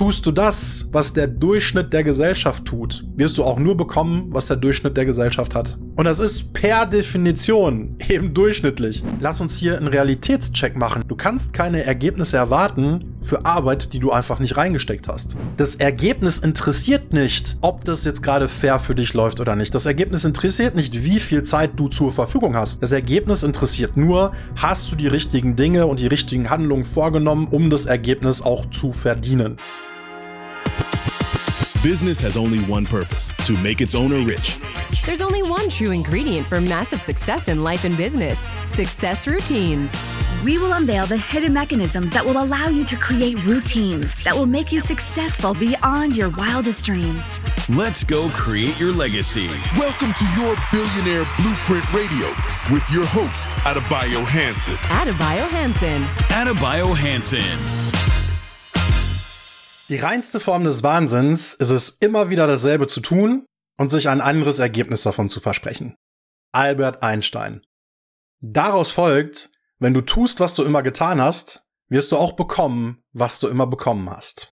Tust du das, was der Durchschnitt der Gesellschaft tut, wirst du auch nur bekommen, was der Durchschnitt der Gesellschaft hat. Und das ist per Definition eben durchschnittlich. Lass uns hier einen Realitätscheck machen. Du kannst keine Ergebnisse erwarten für Arbeit, die du einfach nicht reingesteckt hast. Das Ergebnis interessiert nicht, ob das jetzt gerade fair für dich läuft oder nicht. Das Ergebnis interessiert nicht, wie viel Zeit du zur Verfügung hast. Das Ergebnis interessiert nur, hast du die richtigen Dinge und die richtigen Handlungen vorgenommen, um das Ergebnis auch zu verdienen. Business has only one purpose to make its owner rich. There's only one true ingredient for massive success in life and business success routines. We will unveil the hidden mechanisms that will allow you to create routines that will make you successful beyond your wildest dreams. Let's go create your legacy. Welcome to your Billionaire Blueprint Radio with your host, Adebayo Hanson. Adebayo Hansen. Adebayo Hansen. Die reinste Form des Wahnsinns ist es, immer wieder dasselbe zu tun und sich ein anderes Ergebnis davon zu versprechen. Albert Einstein. Daraus folgt, wenn du tust, was du immer getan hast, wirst du auch bekommen, was du immer bekommen hast.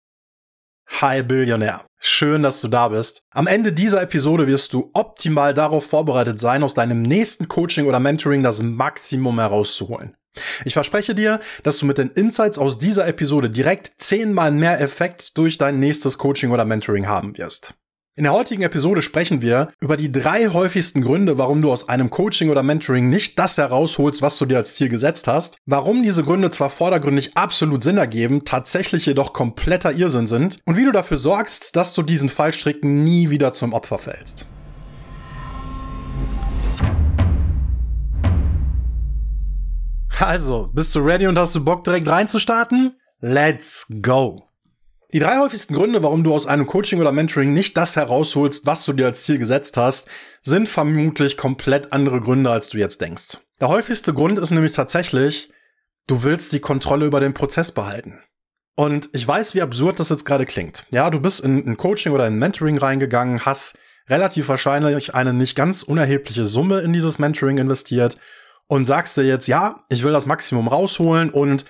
Hi Billionär. Schön, dass du da bist. Am Ende dieser Episode wirst du optimal darauf vorbereitet sein, aus deinem nächsten Coaching oder Mentoring das Maximum herauszuholen. Ich verspreche dir, dass du mit den Insights aus dieser Episode direkt zehnmal mehr Effekt durch dein nächstes Coaching oder Mentoring haben wirst. In der heutigen Episode sprechen wir über die drei häufigsten Gründe, warum du aus einem Coaching oder Mentoring nicht das herausholst, was du dir als Ziel gesetzt hast, warum diese Gründe zwar vordergründig absolut Sinn ergeben, tatsächlich jedoch kompletter Irrsinn sind und wie du dafür sorgst, dass du diesen Fallstricken nie wieder zum Opfer fällst. Also, bist du ready und hast du Bock direkt reinzustarten? Let's go! Die drei häufigsten Gründe, warum du aus einem Coaching oder Mentoring nicht das herausholst, was du dir als Ziel gesetzt hast, sind vermutlich komplett andere Gründe, als du jetzt denkst. Der häufigste Grund ist nämlich tatsächlich, du willst die Kontrolle über den Prozess behalten. Und ich weiß, wie absurd das jetzt gerade klingt. Ja, du bist in ein Coaching oder ein Mentoring reingegangen, hast relativ wahrscheinlich eine nicht ganz unerhebliche Summe in dieses Mentoring investiert und sagst dir jetzt, ja, ich will das Maximum rausholen und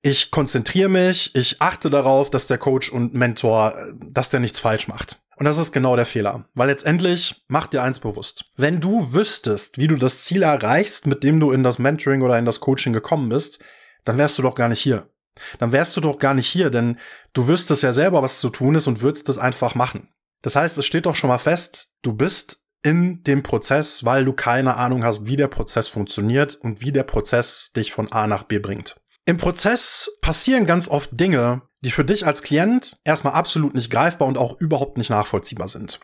ich konzentriere mich, ich achte darauf, dass der Coach und Mentor, dass der nichts falsch macht. Und das ist genau der Fehler. Weil letztendlich macht dir eins bewusst. Wenn du wüsstest, wie du das Ziel erreichst, mit dem du in das Mentoring oder in das Coaching gekommen bist, dann wärst du doch gar nicht hier. Dann wärst du doch gar nicht hier, denn du wüsstest ja selber, was zu tun ist und würdest es einfach machen. Das heißt, es steht doch schon mal fest, du bist in dem Prozess, weil du keine Ahnung hast, wie der Prozess funktioniert und wie der Prozess dich von A nach B bringt. Im Prozess passieren ganz oft Dinge, die für dich als Klient erstmal absolut nicht greifbar und auch überhaupt nicht nachvollziehbar sind.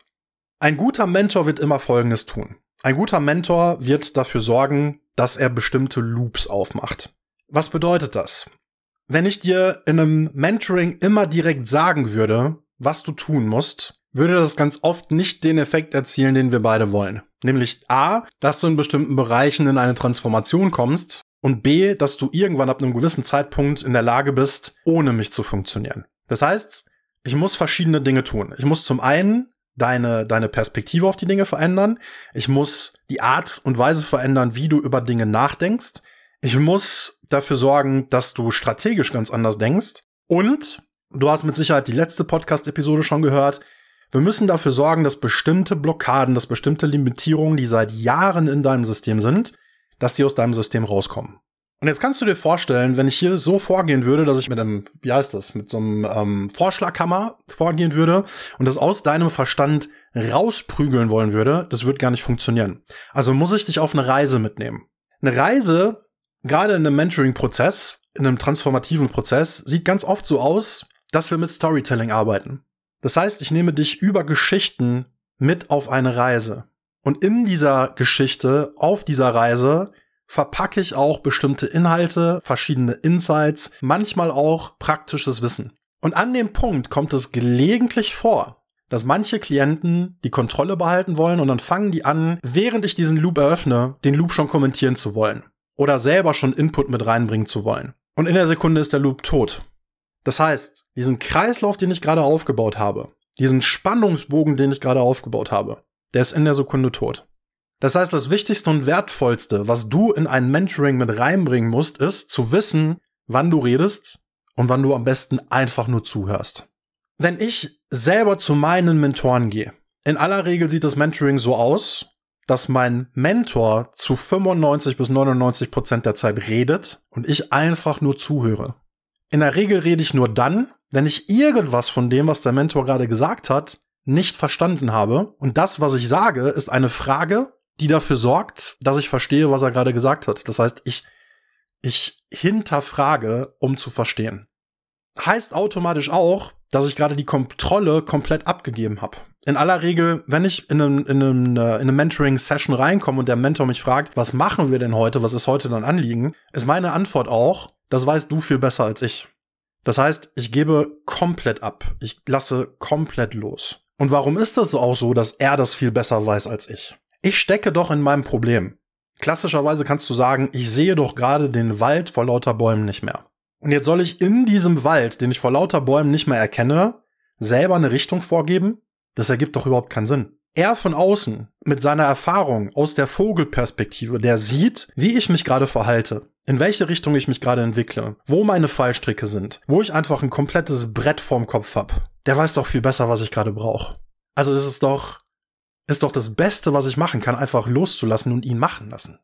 Ein guter Mentor wird immer Folgendes tun. Ein guter Mentor wird dafür sorgen, dass er bestimmte Loops aufmacht. Was bedeutet das? Wenn ich dir in einem Mentoring immer direkt sagen würde, was du tun musst, würde das ganz oft nicht den Effekt erzielen, den wir beide wollen. Nämlich A, dass du in bestimmten Bereichen in eine Transformation kommst, und B, dass du irgendwann ab einem gewissen Zeitpunkt in der Lage bist, ohne mich zu funktionieren. Das heißt, ich muss verschiedene Dinge tun. Ich muss zum einen deine, deine Perspektive auf die Dinge verändern. Ich muss die Art und Weise verändern, wie du über Dinge nachdenkst. Ich muss dafür sorgen, dass du strategisch ganz anders denkst. Und du hast mit Sicherheit die letzte Podcast-Episode schon gehört. Wir müssen dafür sorgen, dass bestimmte Blockaden, dass bestimmte Limitierungen, die seit Jahren in deinem System sind, dass die aus deinem System rauskommen. Und jetzt kannst du dir vorstellen, wenn ich hier so vorgehen würde, dass ich mit einem, wie heißt das, mit so einem ähm, Vorschlaghammer vorgehen würde und das aus deinem Verstand rausprügeln wollen würde, das wird gar nicht funktionieren. Also muss ich dich auf eine Reise mitnehmen. Eine Reise, gerade in einem Mentoring-Prozess, in einem transformativen Prozess, sieht ganz oft so aus, dass wir mit Storytelling arbeiten. Das heißt, ich nehme dich über Geschichten mit auf eine Reise. Und in dieser Geschichte, auf dieser Reise, verpacke ich auch bestimmte Inhalte, verschiedene Insights, manchmal auch praktisches Wissen. Und an dem Punkt kommt es gelegentlich vor, dass manche Klienten die Kontrolle behalten wollen und dann fangen die an, während ich diesen Loop eröffne, den Loop schon kommentieren zu wollen. Oder selber schon Input mit reinbringen zu wollen. Und in der Sekunde ist der Loop tot. Das heißt, diesen Kreislauf, den ich gerade aufgebaut habe, diesen Spannungsbogen, den ich gerade aufgebaut habe, der ist in der Sekunde tot. Das heißt, das Wichtigste und Wertvollste, was du in ein Mentoring mit reinbringen musst, ist zu wissen, wann du redest und wann du am besten einfach nur zuhörst. Wenn ich selber zu meinen Mentoren gehe, in aller Regel sieht das Mentoring so aus, dass mein Mentor zu 95 bis 99 Prozent der Zeit redet und ich einfach nur zuhöre. In der Regel rede ich nur dann, wenn ich irgendwas von dem, was der Mentor gerade gesagt hat, nicht verstanden habe. Und das, was ich sage, ist eine Frage, die dafür sorgt, dass ich verstehe, was er gerade gesagt hat. Das heißt, ich, ich hinterfrage, um zu verstehen. Heißt automatisch auch, dass ich gerade die Kontrolle komplett abgegeben habe. In aller Regel, wenn ich in einem, in einem, äh, in einem Mentoring-Session reinkomme und der Mentor mich fragt, was machen wir denn heute, was ist heute dann Anliegen, ist meine Antwort auch, das weißt du viel besser als ich. Das heißt, ich gebe komplett ab. Ich lasse komplett los. Und warum ist das auch so, dass er das viel besser weiß als ich? Ich stecke doch in meinem Problem. Klassischerweise kannst du sagen, ich sehe doch gerade den Wald vor lauter Bäumen nicht mehr. Und jetzt soll ich in diesem Wald, den ich vor lauter Bäumen nicht mehr erkenne, selber eine Richtung vorgeben? Das ergibt doch überhaupt keinen Sinn. Er von außen, mit seiner Erfahrung aus der Vogelperspektive, der sieht, wie ich mich gerade verhalte, in welche Richtung ich mich gerade entwickle, wo meine Fallstricke sind, wo ich einfach ein komplettes Brett vorm Kopf hab. Der weiß doch viel besser, was ich gerade brauche. Also ist es doch, ist doch das Beste, was ich machen kann, einfach loszulassen und ihn machen lassen.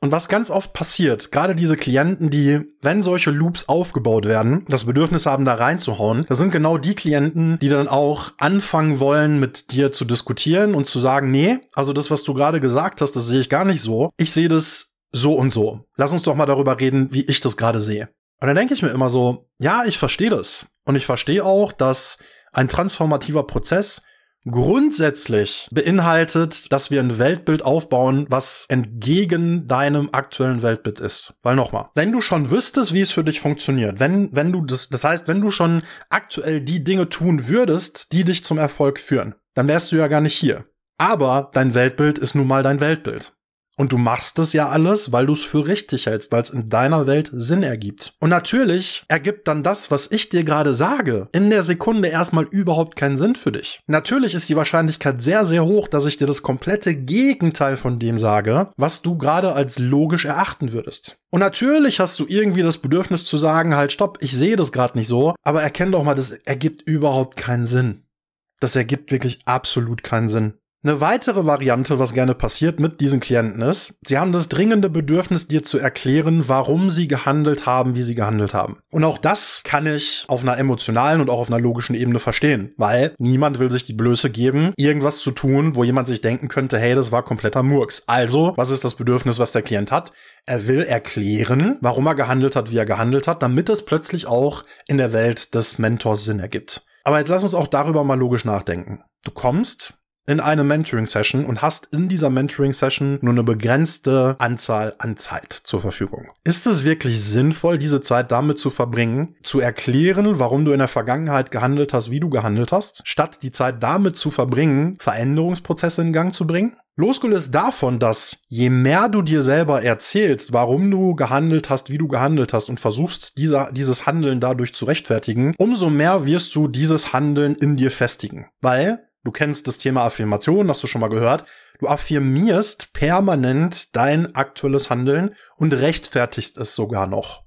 Und was ganz oft passiert, gerade diese Klienten, die, wenn solche Loops aufgebaut werden, das Bedürfnis haben, da reinzuhauen, das sind genau die Klienten, die dann auch anfangen wollen, mit dir zu diskutieren und zu sagen, nee, also das, was du gerade gesagt hast, das sehe ich gar nicht so. Ich sehe das so und so. Lass uns doch mal darüber reden, wie ich das gerade sehe. Und dann denke ich mir immer so, ja, ich verstehe das. Und ich verstehe auch, dass ein transformativer Prozess grundsätzlich beinhaltet, dass wir ein Weltbild aufbauen, was entgegen deinem aktuellen Weltbild ist. Weil nochmal, wenn du schon wüsstest, wie es für dich funktioniert, wenn, wenn du das, das heißt, wenn du schon aktuell die Dinge tun würdest, die dich zum Erfolg führen, dann wärst du ja gar nicht hier. Aber dein Weltbild ist nun mal dein Weltbild. Und du machst es ja alles, weil du es für richtig hältst, weil es in deiner Welt Sinn ergibt. Und natürlich ergibt dann das, was ich dir gerade sage, in der Sekunde erstmal überhaupt keinen Sinn für dich. Natürlich ist die Wahrscheinlichkeit sehr, sehr hoch, dass ich dir das komplette Gegenteil von dem sage, was du gerade als logisch erachten würdest. Und natürlich hast du irgendwie das Bedürfnis zu sagen, halt, stopp, ich sehe das gerade nicht so, aber erkenn doch mal, das ergibt überhaupt keinen Sinn. Das ergibt wirklich absolut keinen Sinn. Eine weitere Variante, was gerne passiert mit diesen Klienten ist, sie haben das dringende Bedürfnis, dir zu erklären, warum sie gehandelt haben, wie sie gehandelt haben. Und auch das kann ich auf einer emotionalen und auch auf einer logischen Ebene verstehen, weil niemand will sich die Blöße geben, irgendwas zu tun, wo jemand sich denken könnte, hey, das war kompletter Murks. Also, was ist das Bedürfnis, was der Klient hat? Er will erklären, warum er gehandelt hat, wie er gehandelt hat, damit es plötzlich auch in der Welt des Mentors Sinn ergibt. Aber jetzt lass uns auch darüber mal logisch nachdenken. Du kommst in eine Mentoring-Session und hast in dieser Mentoring-Session nur eine begrenzte Anzahl an Zeit zur Verfügung. Ist es wirklich sinnvoll, diese Zeit damit zu verbringen, zu erklären, warum du in der Vergangenheit gehandelt hast, wie du gehandelt hast, statt die Zeit damit zu verbringen, Veränderungsprozesse in Gang zu bringen? Losgelöst davon, dass je mehr du dir selber erzählst, warum du gehandelt hast, wie du gehandelt hast und versuchst, dieser, dieses Handeln dadurch zu rechtfertigen, umso mehr wirst du dieses Handeln in dir festigen. Weil Du kennst das Thema Affirmation, hast du schon mal gehört. Du affirmierst permanent dein aktuelles Handeln und rechtfertigst es sogar noch.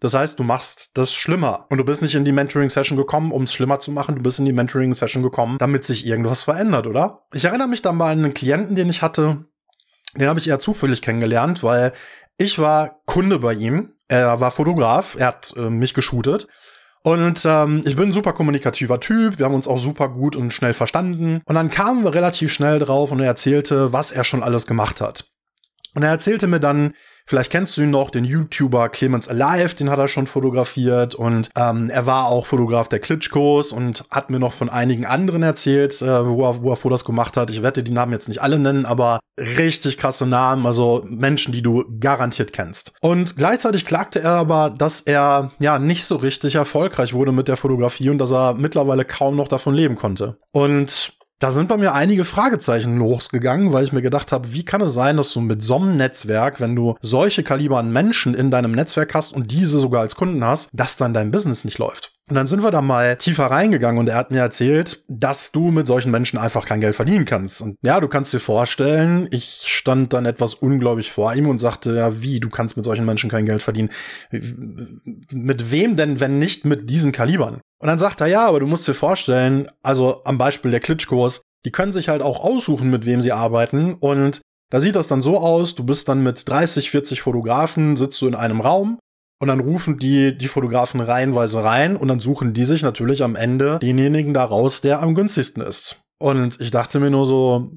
Das heißt, du machst das schlimmer. Und du bist nicht in die Mentoring-Session gekommen, um es schlimmer zu machen. Du bist in die Mentoring-Session gekommen, damit sich irgendwas verändert, oder? Ich erinnere mich da mal an einen Klienten, den ich hatte. Den habe ich eher zufällig kennengelernt, weil ich war Kunde bei ihm. Er war Fotograf. Er hat äh, mich geshootet. Und ähm, ich bin ein super kommunikativer Typ, wir haben uns auch super gut und schnell verstanden. Und dann kamen wir relativ schnell drauf und er erzählte, was er schon alles gemacht hat. Und er erzählte mir dann, Vielleicht kennst du ihn noch, den YouTuber Clemens Alive, den hat er schon fotografiert und ähm, er war auch Fotograf der Klitschkos und hat mir noch von einigen anderen erzählt, äh, wo, er, wo er Fotos gemacht hat. Ich werde die Namen jetzt nicht alle nennen, aber richtig krasse Namen, also Menschen, die du garantiert kennst. Und gleichzeitig klagte er aber, dass er ja nicht so richtig erfolgreich wurde mit der Fotografie und dass er mittlerweile kaum noch davon leben konnte. Und da sind bei mir einige Fragezeichen losgegangen, weil ich mir gedacht habe, wie kann es sein, dass du mit so einem Netzwerk, wenn du solche Kaliber an Menschen in deinem Netzwerk hast und diese sogar als Kunden hast, dass dann dein Business nicht läuft? Und dann sind wir da mal tiefer reingegangen und er hat mir erzählt, dass du mit solchen Menschen einfach kein Geld verdienen kannst. Und ja, du kannst dir vorstellen, ich stand dann etwas ungläubig vor ihm und sagte, ja, wie, du kannst mit solchen Menschen kein Geld verdienen. Mit wem denn, wenn nicht mit diesen Kalibern? Und dann sagt er, ja, aber du musst dir vorstellen, also am Beispiel der Klitschkurs, die können sich halt auch aussuchen, mit wem sie arbeiten. Und da sieht das dann so aus, du bist dann mit 30, 40 Fotografen, sitzt du in einem Raum und dann rufen die die Fotografen reihenweise rein und dann suchen die sich natürlich am Ende denjenigen daraus, der am günstigsten ist. Und ich dachte mir nur so,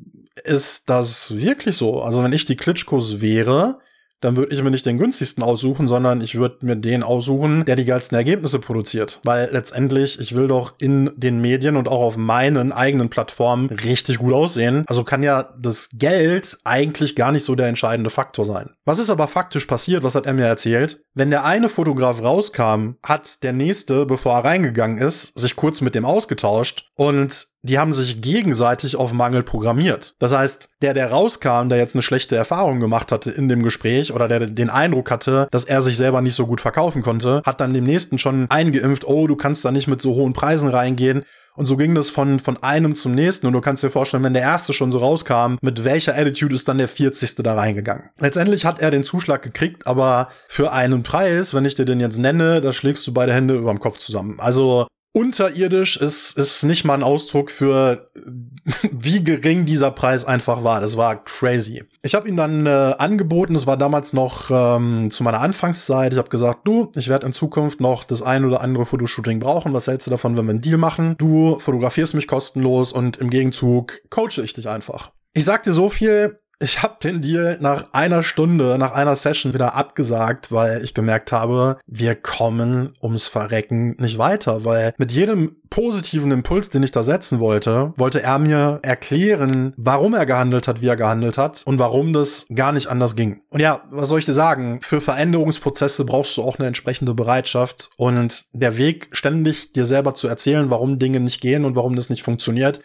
ist das wirklich so? Also wenn ich die Klitschkos wäre, dann würde ich mir nicht den günstigsten aussuchen, sondern ich würde mir den aussuchen, der die geilsten Ergebnisse produziert. Weil letztendlich, ich will doch in den Medien und auch auf meinen eigenen Plattformen richtig gut aussehen. Also kann ja das Geld eigentlich gar nicht so der entscheidende Faktor sein. Was ist aber faktisch passiert? Was hat er mir erzählt? Wenn der eine Fotograf rauskam, hat der nächste, bevor er reingegangen ist, sich kurz mit dem ausgetauscht und die haben sich gegenseitig auf Mangel programmiert. Das heißt, der, der rauskam, der jetzt eine schlechte Erfahrung gemacht hatte in dem Gespräch oder der den Eindruck hatte, dass er sich selber nicht so gut verkaufen konnte, hat dann dem nächsten schon eingeimpft, oh, du kannst da nicht mit so hohen Preisen reingehen. Und so ging das von, von einem zum nächsten. Und du kannst dir vorstellen, wenn der erste schon so rauskam, mit welcher Attitude ist dann der 40. da reingegangen. Letztendlich hat er den Zuschlag gekriegt, aber für einen Preis, wenn ich dir den jetzt nenne, da schlägst du beide Hände überm Kopf zusammen. Also unterirdisch ist, ist nicht mal ein Ausdruck für, wie gering dieser Preis einfach war. Das war crazy. Ich habe ihm dann äh, angeboten, das war damals noch ähm, zu meiner Anfangszeit. Ich habe gesagt, du, ich werde in Zukunft noch das ein oder andere Fotoshooting brauchen. Was hältst du davon, wenn wir einen Deal machen? Du fotografierst mich kostenlos und im Gegenzug coache ich dich einfach. Ich sag dir so viel, ich habe den Deal nach einer Stunde, nach einer Session wieder abgesagt, weil ich gemerkt habe, wir kommen ums Verrecken nicht weiter, weil mit jedem positiven Impuls, den ich da setzen wollte, wollte er mir erklären, warum er gehandelt hat, wie er gehandelt hat und warum das gar nicht anders ging. Und ja, was soll ich dir sagen? Für Veränderungsprozesse brauchst du auch eine entsprechende Bereitschaft und der Weg, ständig dir selber zu erzählen, warum Dinge nicht gehen und warum das nicht funktioniert,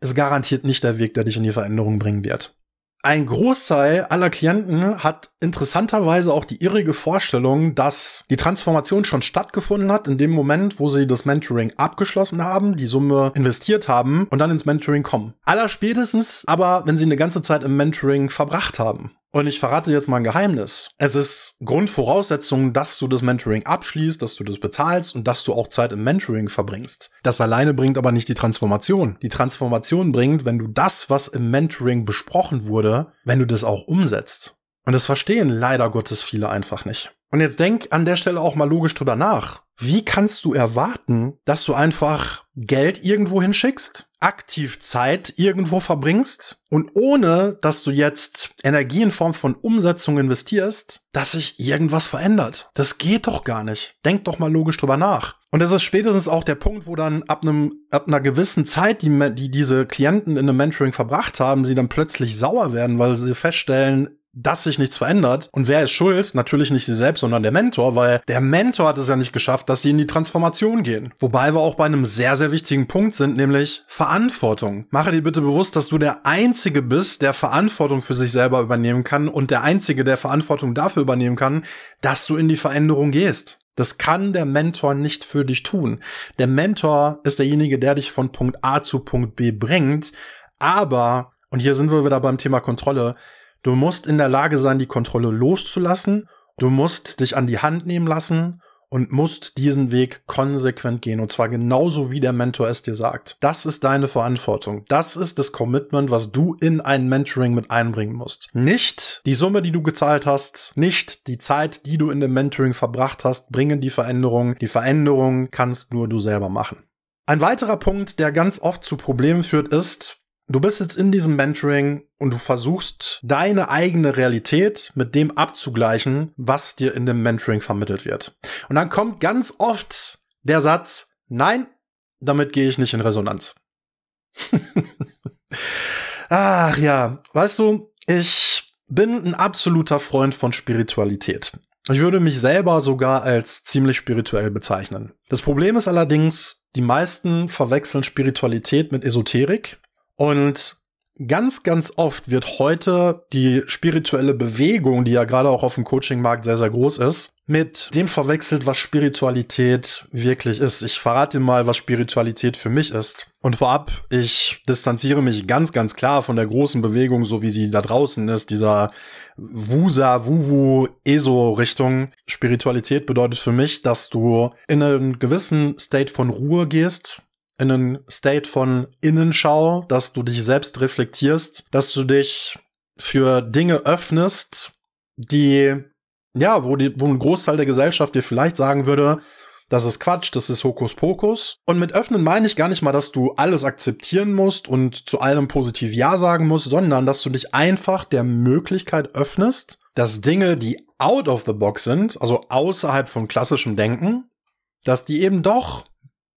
ist garantiert nicht der Weg, der dich in die Veränderung bringen wird. Ein Großteil aller Klienten hat interessanterweise auch die irrige Vorstellung, dass die Transformation schon stattgefunden hat in dem Moment, wo sie das Mentoring abgeschlossen haben, die Summe investiert haben und dann ins Mentoring kommen. Allerspätestens aber, wenn sie eine ganze Zeit im Mentoring verbracht haben. Und ich verrate jetzt mal ein Geheimnis. Es ist Grundvoraussetzung, dass du das Mentoring abschließt, dass du das bezahlst und dass du auch Zeit im Mentoring verbringst. Das alleine bringt aber nicht die Transformation. Die Transformation bringt, wenn du das, was im Mentoring besprochen wurde, wenn du das auch umsetzt. Und das verstehen leider Gottes viele einfach nicht. Und jetzt denk an der Stelle auch mal logisch drüber nach. Wie kannst du erwarten, dass du einfach Geld irgendwo hinschickst, aktiv Zeit irgendwo verbringst und ohne, dass du jetzt Energie in Form von Umsetzung investierst, dass sich irgendwas verändert? Das geht doch gar nicht. Denk doch mal logisch drüber nach. Und das ist spätestens auch der Punkt, wo dann ab einem ab einer gewissen Zeit, die, die diese Klienten in einem Mentoring verbracht haben, sie dann plötzlich sauer werden, weil sie feststellen, dass sich nichts verändert. Und wer ist schuld? Natürlich nicht sie selbst, sondern der Mentor, weil der Mentor hat es ja nicht geschafft, dass sie in die Transformation gehen. Wobei wir auch bei einem sehr, sehr wichtigen Punkt sind, nämlich Verantwortung. Mache dir bitte bewusst, dass du der Einzige bist, der Verantwortung für sich selber übernehmen kann und der Einzige, der Verantwortung dafür übernehmen kann, dass du in die Veränderung gehst. Das kann der Mentor nicht für dich tun. Der Mentor ist derjenige, der dich von Punkt A zu Punkt B bringt. Aber, und hier sind wir wieder beim Thema Kontrolle, Du musst in der Lage sein, die Kontrolle loszulassen. Du musst dich an die Hand nehmen lassen und musst diesen Weg konsequent gehen. Und zwar genauso, wie der Mentor es dir sagt. Das ist deine Verantwortung. Das ist das Commitment, was du in ein Mentoring mit einbringen musst. Nicht die Summe, die du gezahlt hast, nicht die Zeit, die du in dem Mentoring verbracht hast, bringen die Veränderung. Die Veränderung kannst nur du selber machen. Ein weiterer Punkt, der ganz oft zu Problemen führt, ist, Du bist jetzt in diesem Mentoring und du versuchst deine eigene Realität mit dem abzugleichen, was dir in dem Mentoring vermittelt wird. Und dann kommt ganz oft der Satz, nein, damit gehe ich nicht in Resonanz. Ach ja, weißt du, ich bin ein absoluter Freund von Spiritualität. Ich würde mich selber sogar als ziemlich spirituell bezeichnen. Das Problem ist allerdings, die meisten verwechseln Spiritualität mit Esoterik und ganz, ganz oft wird heute die spirituelle Bewegung, die ja gerade auch auf dem Coachingmarkt sehr, sehr groß ist, mit dem verwechselt, was Spiritualität wirklich ist. Ich verrate dir mal, was Spiritualität für mich ist. Und vorab, ich distanziere mich ganz, ganz klar von der großen Bewegung, so wie sie da draußen ist, dieser Wusa, Wuwu, ESO-Richtung. Spiritualität bedeutet für mich, dass du in einen gewissen State von Ruhe gehst, in einen State von Innenschau, dass du dich selbst reflektierst, dass du dich für Dinge öffnest, die, ja, wo, die, wo ein Großteil der Gesellschaft dir vielleicht sagen würde, das ist Quatsch, das ist Hokuspokus. Und mit öffnen meine ich gar nicht mal, dass du alles akzeptieren musst und zu allem positiv Ja sagen musst, sondern dass du dich einfach der Möglichkeit öffnest, dass Dinge, die out of the box sind, also außerhalb von klassischem Denken, dass die eben doch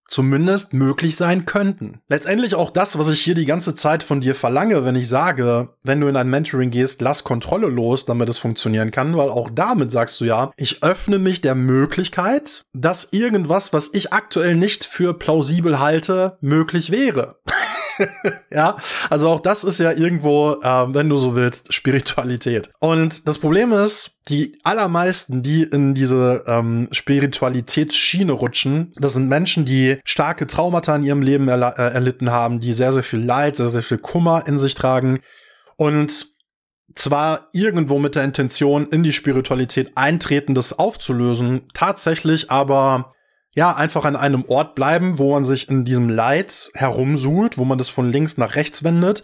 zumindest möglich sein könnten. Letztendlich auch das, was ich hier die ganze Zeit von dir verlange, wenn ich sage, wenn du in ein Mentoring gehst, lass Kontrolle los, damit es funktionieren kann, weil auch damit sagst du ja, ich öffne mich der Möglichkeit, dass irgendwas, was ich aktuell nicht für plausibel halte, möglich wäre. ja, also auch das ist ja irgendwo, äh, wenn du so willst, Spiritualität. Und das Problem ist, die allermeisten, die in diese ähm, Spiritualitätsschiene rutschen, das sind Menschen, die starke Traumata in ihrem Leben erl äh, erlitten haben, die sehr, sehr viel Leid, sehr, sehr viel Kummer in sich tragen und zwar irgendwo mit der Intention, in die Spiritualität eintreten, das aufzulösen, tatsächlich aber ja, einfach an einem Ort bleiben, wo man sich in diesem Leid herumsuhlt, wo man das von links nach rechts wendet,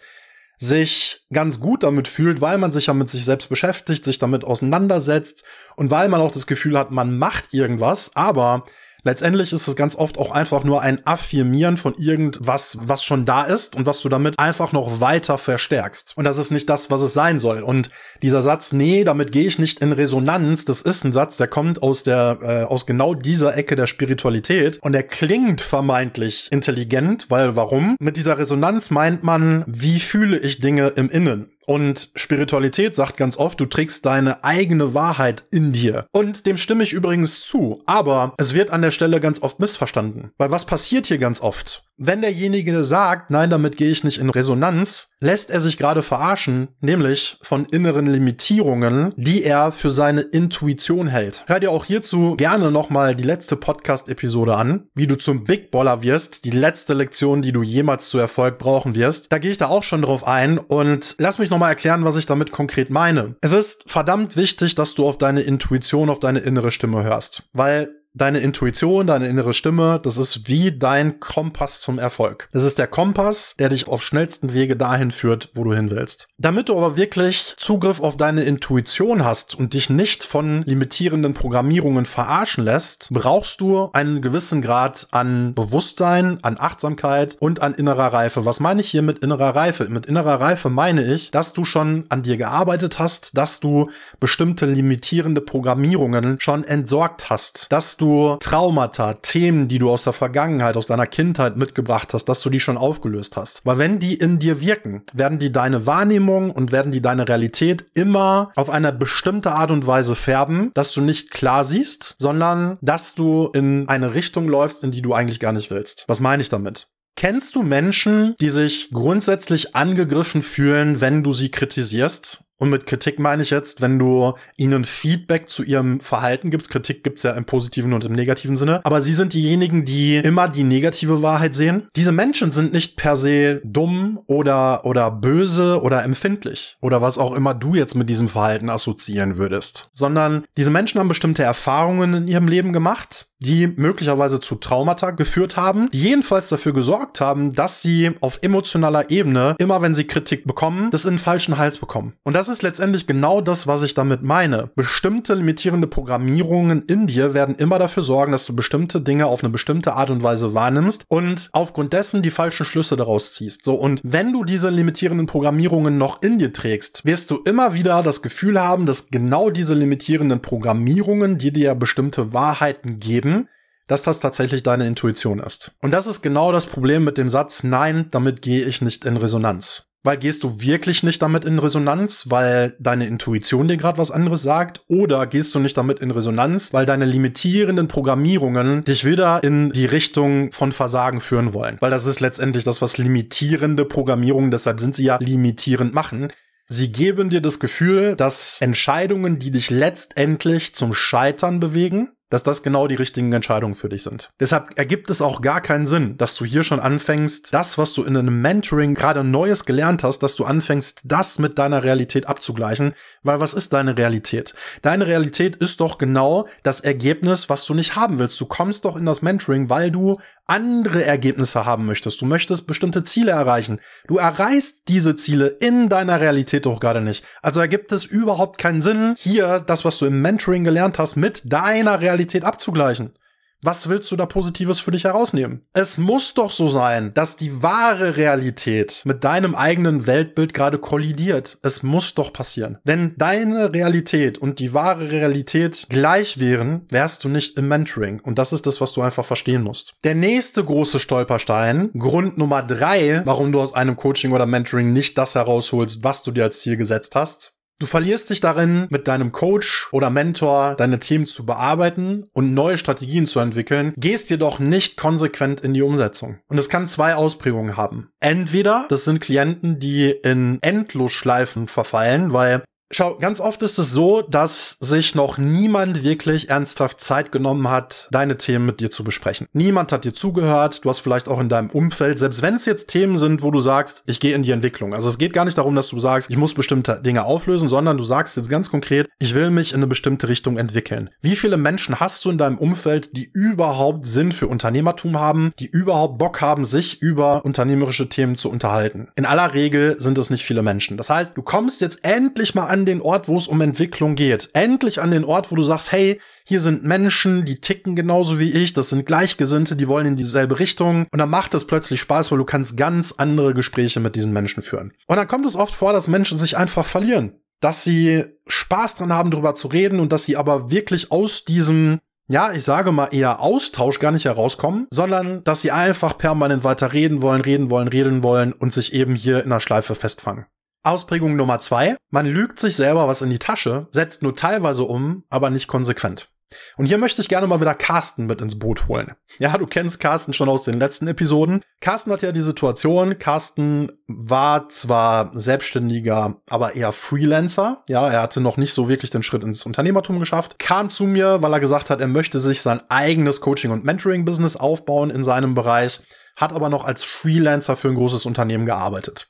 sich ganz gut damit fühlt, weil man sich ja mit sich selbst beschäftigt, sich damit auseinandersetzt und weil man auch das Gefühl hat, man macht irgendwas, aber Letztendlich ist es ganz oft auch einfach nur ein Affirmieren von irgendwas, was schon da ist und was du damit einfach noch weiter verstärkst. Und das ist nicht das, was es sein soll. Und dieser Satz, nee, damit gehe ich nicht in Resonanz, das ist ein Satz, der kommt aus der, äh, aus genau dieser Ecke der Spiritualität und der klingt vermeintlich intelligent, weil warum? Mit dieser Resonanz meint man, wie fühle ich Dinge im Innen? Und Spiritualität sagt ganz oft, du trägst deine eigene Wahrheit in dir. Und dem stimme ich übrigens zu. Aber es wird an der Stelle ganz oft missverstanden. Weil was passiert hier ganz oft? Wenn derjenige sagt, nein, damit gehe ich nicht in Resonanz, lässt er sich gerade verarschen, nämlich von inneren Limitierungen, die er für seine Intuition hält. Hör dir auch hierzu gerne nochmal die letzte Podcast-Episode an, wie du zum Big Baller wirst, die letzte Lektion, die du jemals zu Erfolg brauchen wirst. Da gehe ich da auch schon drauf ein und lass mich nochmal erklären, was ich damit konkret meine. Es ist verdammt wichtig, dass du auf deine Intuition, auf deine innere Stimme hörst, weil deine Intuition, deine innere Stimme, das ist wie dein Kompass zum Erfolg. Das ist der Kompass, der dich auf schnellsten Wege dahin führt, wo du hin willst. Damit du aber wirklich Zugriff auf deine Intuition hast und dich nicht von limitierenden Programmierungen verarschen lässt, brauchst du einen gewissen Grad an Bewusstsein, an Achtsamkeit und an innerer Reife. Was meine ich hier mit innerer Reife? Mit innerer Reife meine ich, dass du schon an dir gearbeitet hast, dass du bestimmte limitierende Programmierungen schon entsorgt hast, dass du Traumata, Themen, die du aus der Vergangenheit, aus deiner Kindheit mitgebracht hast, dass du die schon aufgelöst hast. Weil wenn die in dir wirken, werden die deine Wahrnehmung und werden die deine Realität immer auf eine bestimmte Art und Weise färben, dass du nicht klar siehst, sondern dass du in eine Richtung läufst, in die du eigentlich gar nicht willst. Was meine ich damit? Kennst du Menschen, die sich grundsätzlich angegriffen fühlen, wenn du sie kritisierst? Und mit Kritik meine ich jetzt, wenn du ihnen Feedback zu ihrem Verhalten gibst. Kritik gibt's ja im positiven und im negativen Sinne. Aber sie sind diejenigen, die immer die negative Wahrheit sehen. Diese Menschen sind nicht per se dumm oder, oder böse oder empfindlich. Oder was auch immer du jetzt mit diesem Verhalten assoziieren würdest. Sondern diese Menschen haben bestimmte Erfahrungen in ihrem Leben gemacht, die möglicherweise zu Traumata geführt haben, die jedenfalls dafür gesorgt haben, dass sie auf emotionaler Ebene, immer wenn sie Kritik bekommen, das in den falschen Hals bekommen. Und das ist letztendlich genau das, was ich damit meine. Bestimmte limitierende Programmierungen in dir werden immer dafür sorgen, dass du bestimmte Dinge auf eine bestimmte Art und Weise wahrnimmst und aufgrund dessen die falschen Schlüsse daraus ziehst. So, und wenn du diese limitierenden Programmierungen noch in dir trägst, wirst du immer wieder das Gefühl haben, dass genau diese limitierenden Programmierungen, die dir bestimmte Wahrheiten geben, dass das tatsächlich deine Intuition ist. Und das ist genau das Problem mit dem Satz, nein, damit gehe ich nicht in Resonanz. Weil gehst du wirklich nicht damit in Resonanz, weil deine Intuition dir gerade was anderes sagt? Oder gehst du nicht damit in Resonanz, weil deine limitierenden Programmierungen dich wieder in die Richtung von Versagen führen wollen? Weil das ist letztendlich das, was limitierende Programmierungen, deshalb sind sie ja limitierend machen. Sie geben dir das Gefühl, dass Entscheidungen, die dich letztendlich zum Scheitern bewegen, dass das genau die richtigen Entscheidungen für dich sind. Deshalb ergibt es auch gar keinen Sinn, dass du hier schon anfängst, das, was du in einem Mentoring gerade Neues gelernt hast, dass du anfängst, das mit deiner Realität abzugleichen, weil was ist deine Realität? Deine Realität ist doch genau das Ergebnis, was du nicht haben willst. Du kommst doch in das Mentoring, weil du andere Ergebnisse haben möchtest. Du möchtest bestimmte Ziele erreichen. Du erreichst diese Ziele in deiner Realität doch gerade nicht. Also ergibt es überhaupt keinen Sinn, hier das, was du im Mentoring gelernt hast, mit deiner Realität abzugleichen. Was willst du da Positives für dich herausnehmen? Es muss doch so sein, dass die wahre Realität mit deinem eigenen Weltbild gerade kollidiert. Es muss doch passieren. Wenn deine Realität und die wahre Realität gleich wären, wärst du nicht im Mentoring. Und das ist das, was du einfach verstehen musst. Der nächste große Stolperstein, Grund Nummer drei, warum du aus einem Coaching oder Mentoring nicht das herausholst, was du dir als Ziel gesetzt hast, Du verlierst dich darin, mit deinem Coach oder Mentor deine Themen zu bearbeiten und neue Strategien zu entwickeln, gehst jedoch nicht konsequent in die Umsetzung. Und es kann zwei Ausprägungen haben. Entweder das sind Klienten, die in Endlosschleifen verfallen, weil Schau, ganz oft ist es so, dass sich noch niemand wirklich ernsthaft Zeit genommen hat, deine Themen mit dir zu besprechen. Niemand hat dir zugehört, du hast vielleicht auch in deinem Umfeld, selbst wenn es jetzt Themen sind, wo du sagst, ich gehe in die Entwicklung. Also es geht gar nicht darum, dass du sagst, ich muss bestimmte Dinge auflösen, sondern du sagst jetzt ganz konkret, ich will mich in eine bestimmte Richtung entwickeln. Wie viele Menschen hast du in deinem Umfeld, die überhaupt Sinn für Unternehmertum haben, die überhaupt Bock haben, sich über unternehmerische Themen zu unterhalten? In aller Regel sind es nicht viele Menschen. Das heißt, du kommst jetzt endlich mal an an den Ort, wo es um Entwicklung geht. Endlich an den Ort, wo du sagst, hey, hier sind Menschen, die ticken genauso wie ich, das sind Gleichgesinnte, die wollen in dieselbe Richtung. Und dann macht es plötzlich Spaß, weil du kannst ganz andere Gespräche mit diesen Menschen führen. Und dann kommt es oft vor, dass Menschen sich einfach verlieren. Dass sie Spaß dran haben, darüber zu reden und dass sie aber wirklich aus diesem ja, ich sage mal eher Austausch gar nicht herauskommen, sondern dass sie einfach permanent weiter reden wollen, reden wollen, reden wollen und sich eben hier in der Schleife festfangen. Ausprägung Nummer zwei. Man lügt sich selber was in die Tasche, setzt nur teilweise um, aber nicht konsequent. Und hier möchte ich gerne mal wieder Carsten mit ins Boot holen. Ja, du kennst Carsten schon aus den letzten Episoden. Carsten hat ja die Situation, Carsten war zwar Selbstständiger, aber eher Freelancer. Ja, er hatte noch nicht so wirklich den Schritt ins Unternehmertum geschafft. Kam zu mir, weil er gesagt hat, er möchte sich sein eigenes Coaching- und Mentoring-Business aufbauen in seinem Bereich, hat aber noch als Freelancer für ein großes Unternehmen gearbeitet.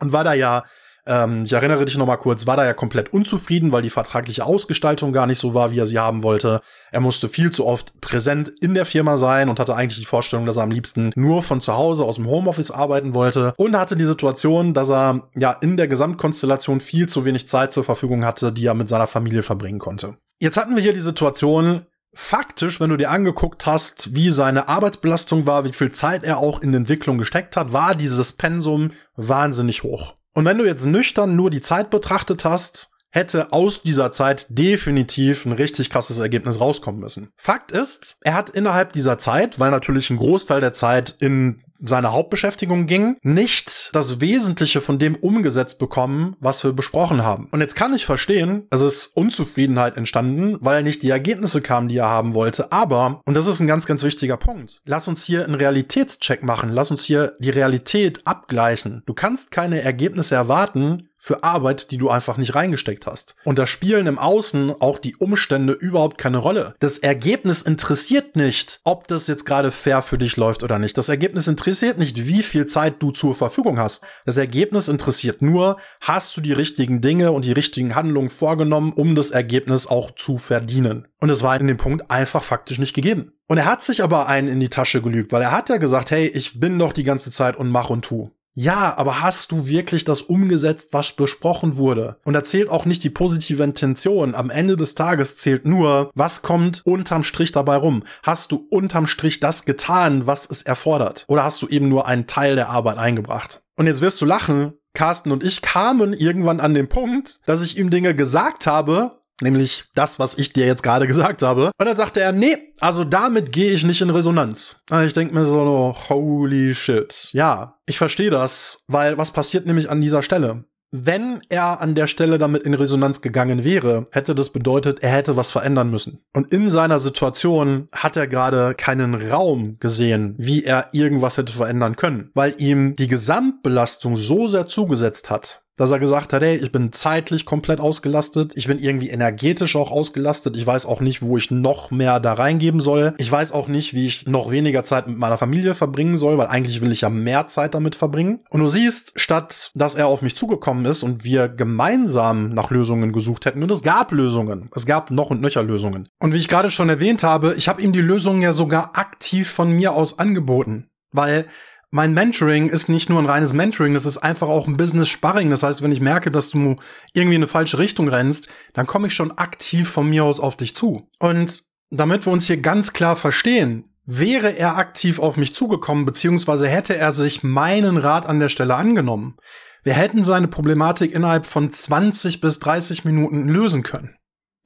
Und war da ja ähm, ich erinnere dich noch mal kurz, war da ja komplett unzufrieden, weil die vertragliche Ausgestaltung gar nicht so war, wie er sie haben wollte. Er musste viel zu oft präsent in der Firma sein und hatte eigentlich die Vorstellung, dass er am liebsten nur von zu Hause aus dem Homeoffice arbeiten wollte und hatte die Situation, dass er ja in der Gesamtkonstellation viel zu wenig Zeit zur Verfügung hatte, die er mit seiner Familie verbringen konnte. Jetzt hatten wir hier die Situation, Faktisch, wenn du dir angeguckt hast, wie seine Arbeitsbelastung war, wie viel Zeit er auch in Entwicklung gesteckt hat, war dieses Pensum wahnsinnig hoch. Und wenn du jetzt nüchtern nur die Zeit betrachtet hast, hätte aus dieser Zeit definitiv ein richtig krasses Ergebnis rauskommen müssen. Fakt ist, er hat innerhalb dieser Zeit, weil natürlich ein Großteil der Zeit in seine Hauptbeschäftigung ging, nicht das Wesentliche von dem umgesetzt bekommen, was wir besprochen haben. Und jetzt kann ich verstehen, es ist Unzufriedenheit entstanden, weil nicht die Ergebnisse kamen, die er haben wollte. Aber, und das ist ein ganz, ganz wichtiger Punkt, lass uns hier einen Realitätscheck machen. Lass uns hier die Realität abgleichen. Du kannst keine Ergebnisse erwarten, für Arbeit, die du einfach nicht reingesteckt hast. Und da spielen im Außen auch die Umstände überhaupt keine Rolle. Das Ergebnis interessiert nicht, ob das jetzt gerade fair für dich läuft oder nicht. Das Ergebnis interessiert nicht, wie viel Zeit du zur Verfügung hast. Das Ergebnis interessiert nur, hast du die richtigen Dinge und die richtigen Handlungen vorgenommen, um das Ergebnis auch zu verdienen. Und es war in dem Punkt einfach faktisch nicht gegeben. Und er hat sich aber einen in die Tasche gelügt, weil er hat ja gesagt, hey, ich bin doch die ganze Zeit und mach und tu. Ja, aber hast du wirklich das umgesetzt, was besprochen wurde? Und da zählt auch nicht die positive Intention. Am Ende des Tages zählt nur, was kommt unterm Strich dabei rum. Hast du unterm Strich das getan, was es erfordert? Oder hast du eben nur einen Teil der Arbeit eingebracht? Und jetzt wirst du lachen. Carsten und ich kamen irgendwann an den Punkt, dass ich ihm Dinge gesagt habe, Nämlich das, was ich dir jetzt gerade gesagt habe. Und dann sagte er, nee, also damit gehe ich nicht in Resonanz. Und ich denke mir so, holy shit. Ja, ich verstehe das, weil was passiert nämlich an dieser Stelle? Wenn er an der Stelle damit in Resonanz gegangen wäre, hätte das bedeutet, er hätte was verändern müssen. Und in seiner Situation hat er gerade keinen Raum gesehen, wie er irgendwas hätte verändern können, weil ihm die Gesamtbelastung so sehr zugesetzt hat, dass er gesagt hat, hey, ich bin zeitlich komplett ausgelastet, ich bin irgendwie energetisch auch ausgelastet, ich weiß auch nicht, wo ich noch mehr da reingeben soll. Ich weiß auch nicht, wie ich noch weniger Zeit mit meiner Familie verbringen soll, weil eigentlich will ich ja mehr Zeit damit verbringen. Und du siehst, statt dass er auf mich zugekommen ist und wir gemeinsam nach Lösungen gesucht hätten, und es gab Lösungen, es gab noch und nöcher Lösungen. Und wie ich gerade schon erwähnt habe, ich habe ihm die Lösungen ja sogar aktiv von mir aus angeboten, weil mein Mentoring ist nicht nur ein reines Mentoring, das ist einfach auch ein Business-Sparring. Das heißt, wenn ich merke, dass du irgendwie in eine falsche Richtung rennst, dann komme ich schon aktiv von mir aus auf dich zu. Und damit wir uns hier ganz klar verstehen, wäre er aktiv auf mich zugekommen, beziehungsweise hätte er sich meinen Rat an der Stelle angenommen, wir hätten seine Problematik innerhalb von 20 bis 30 Minuten lösen können.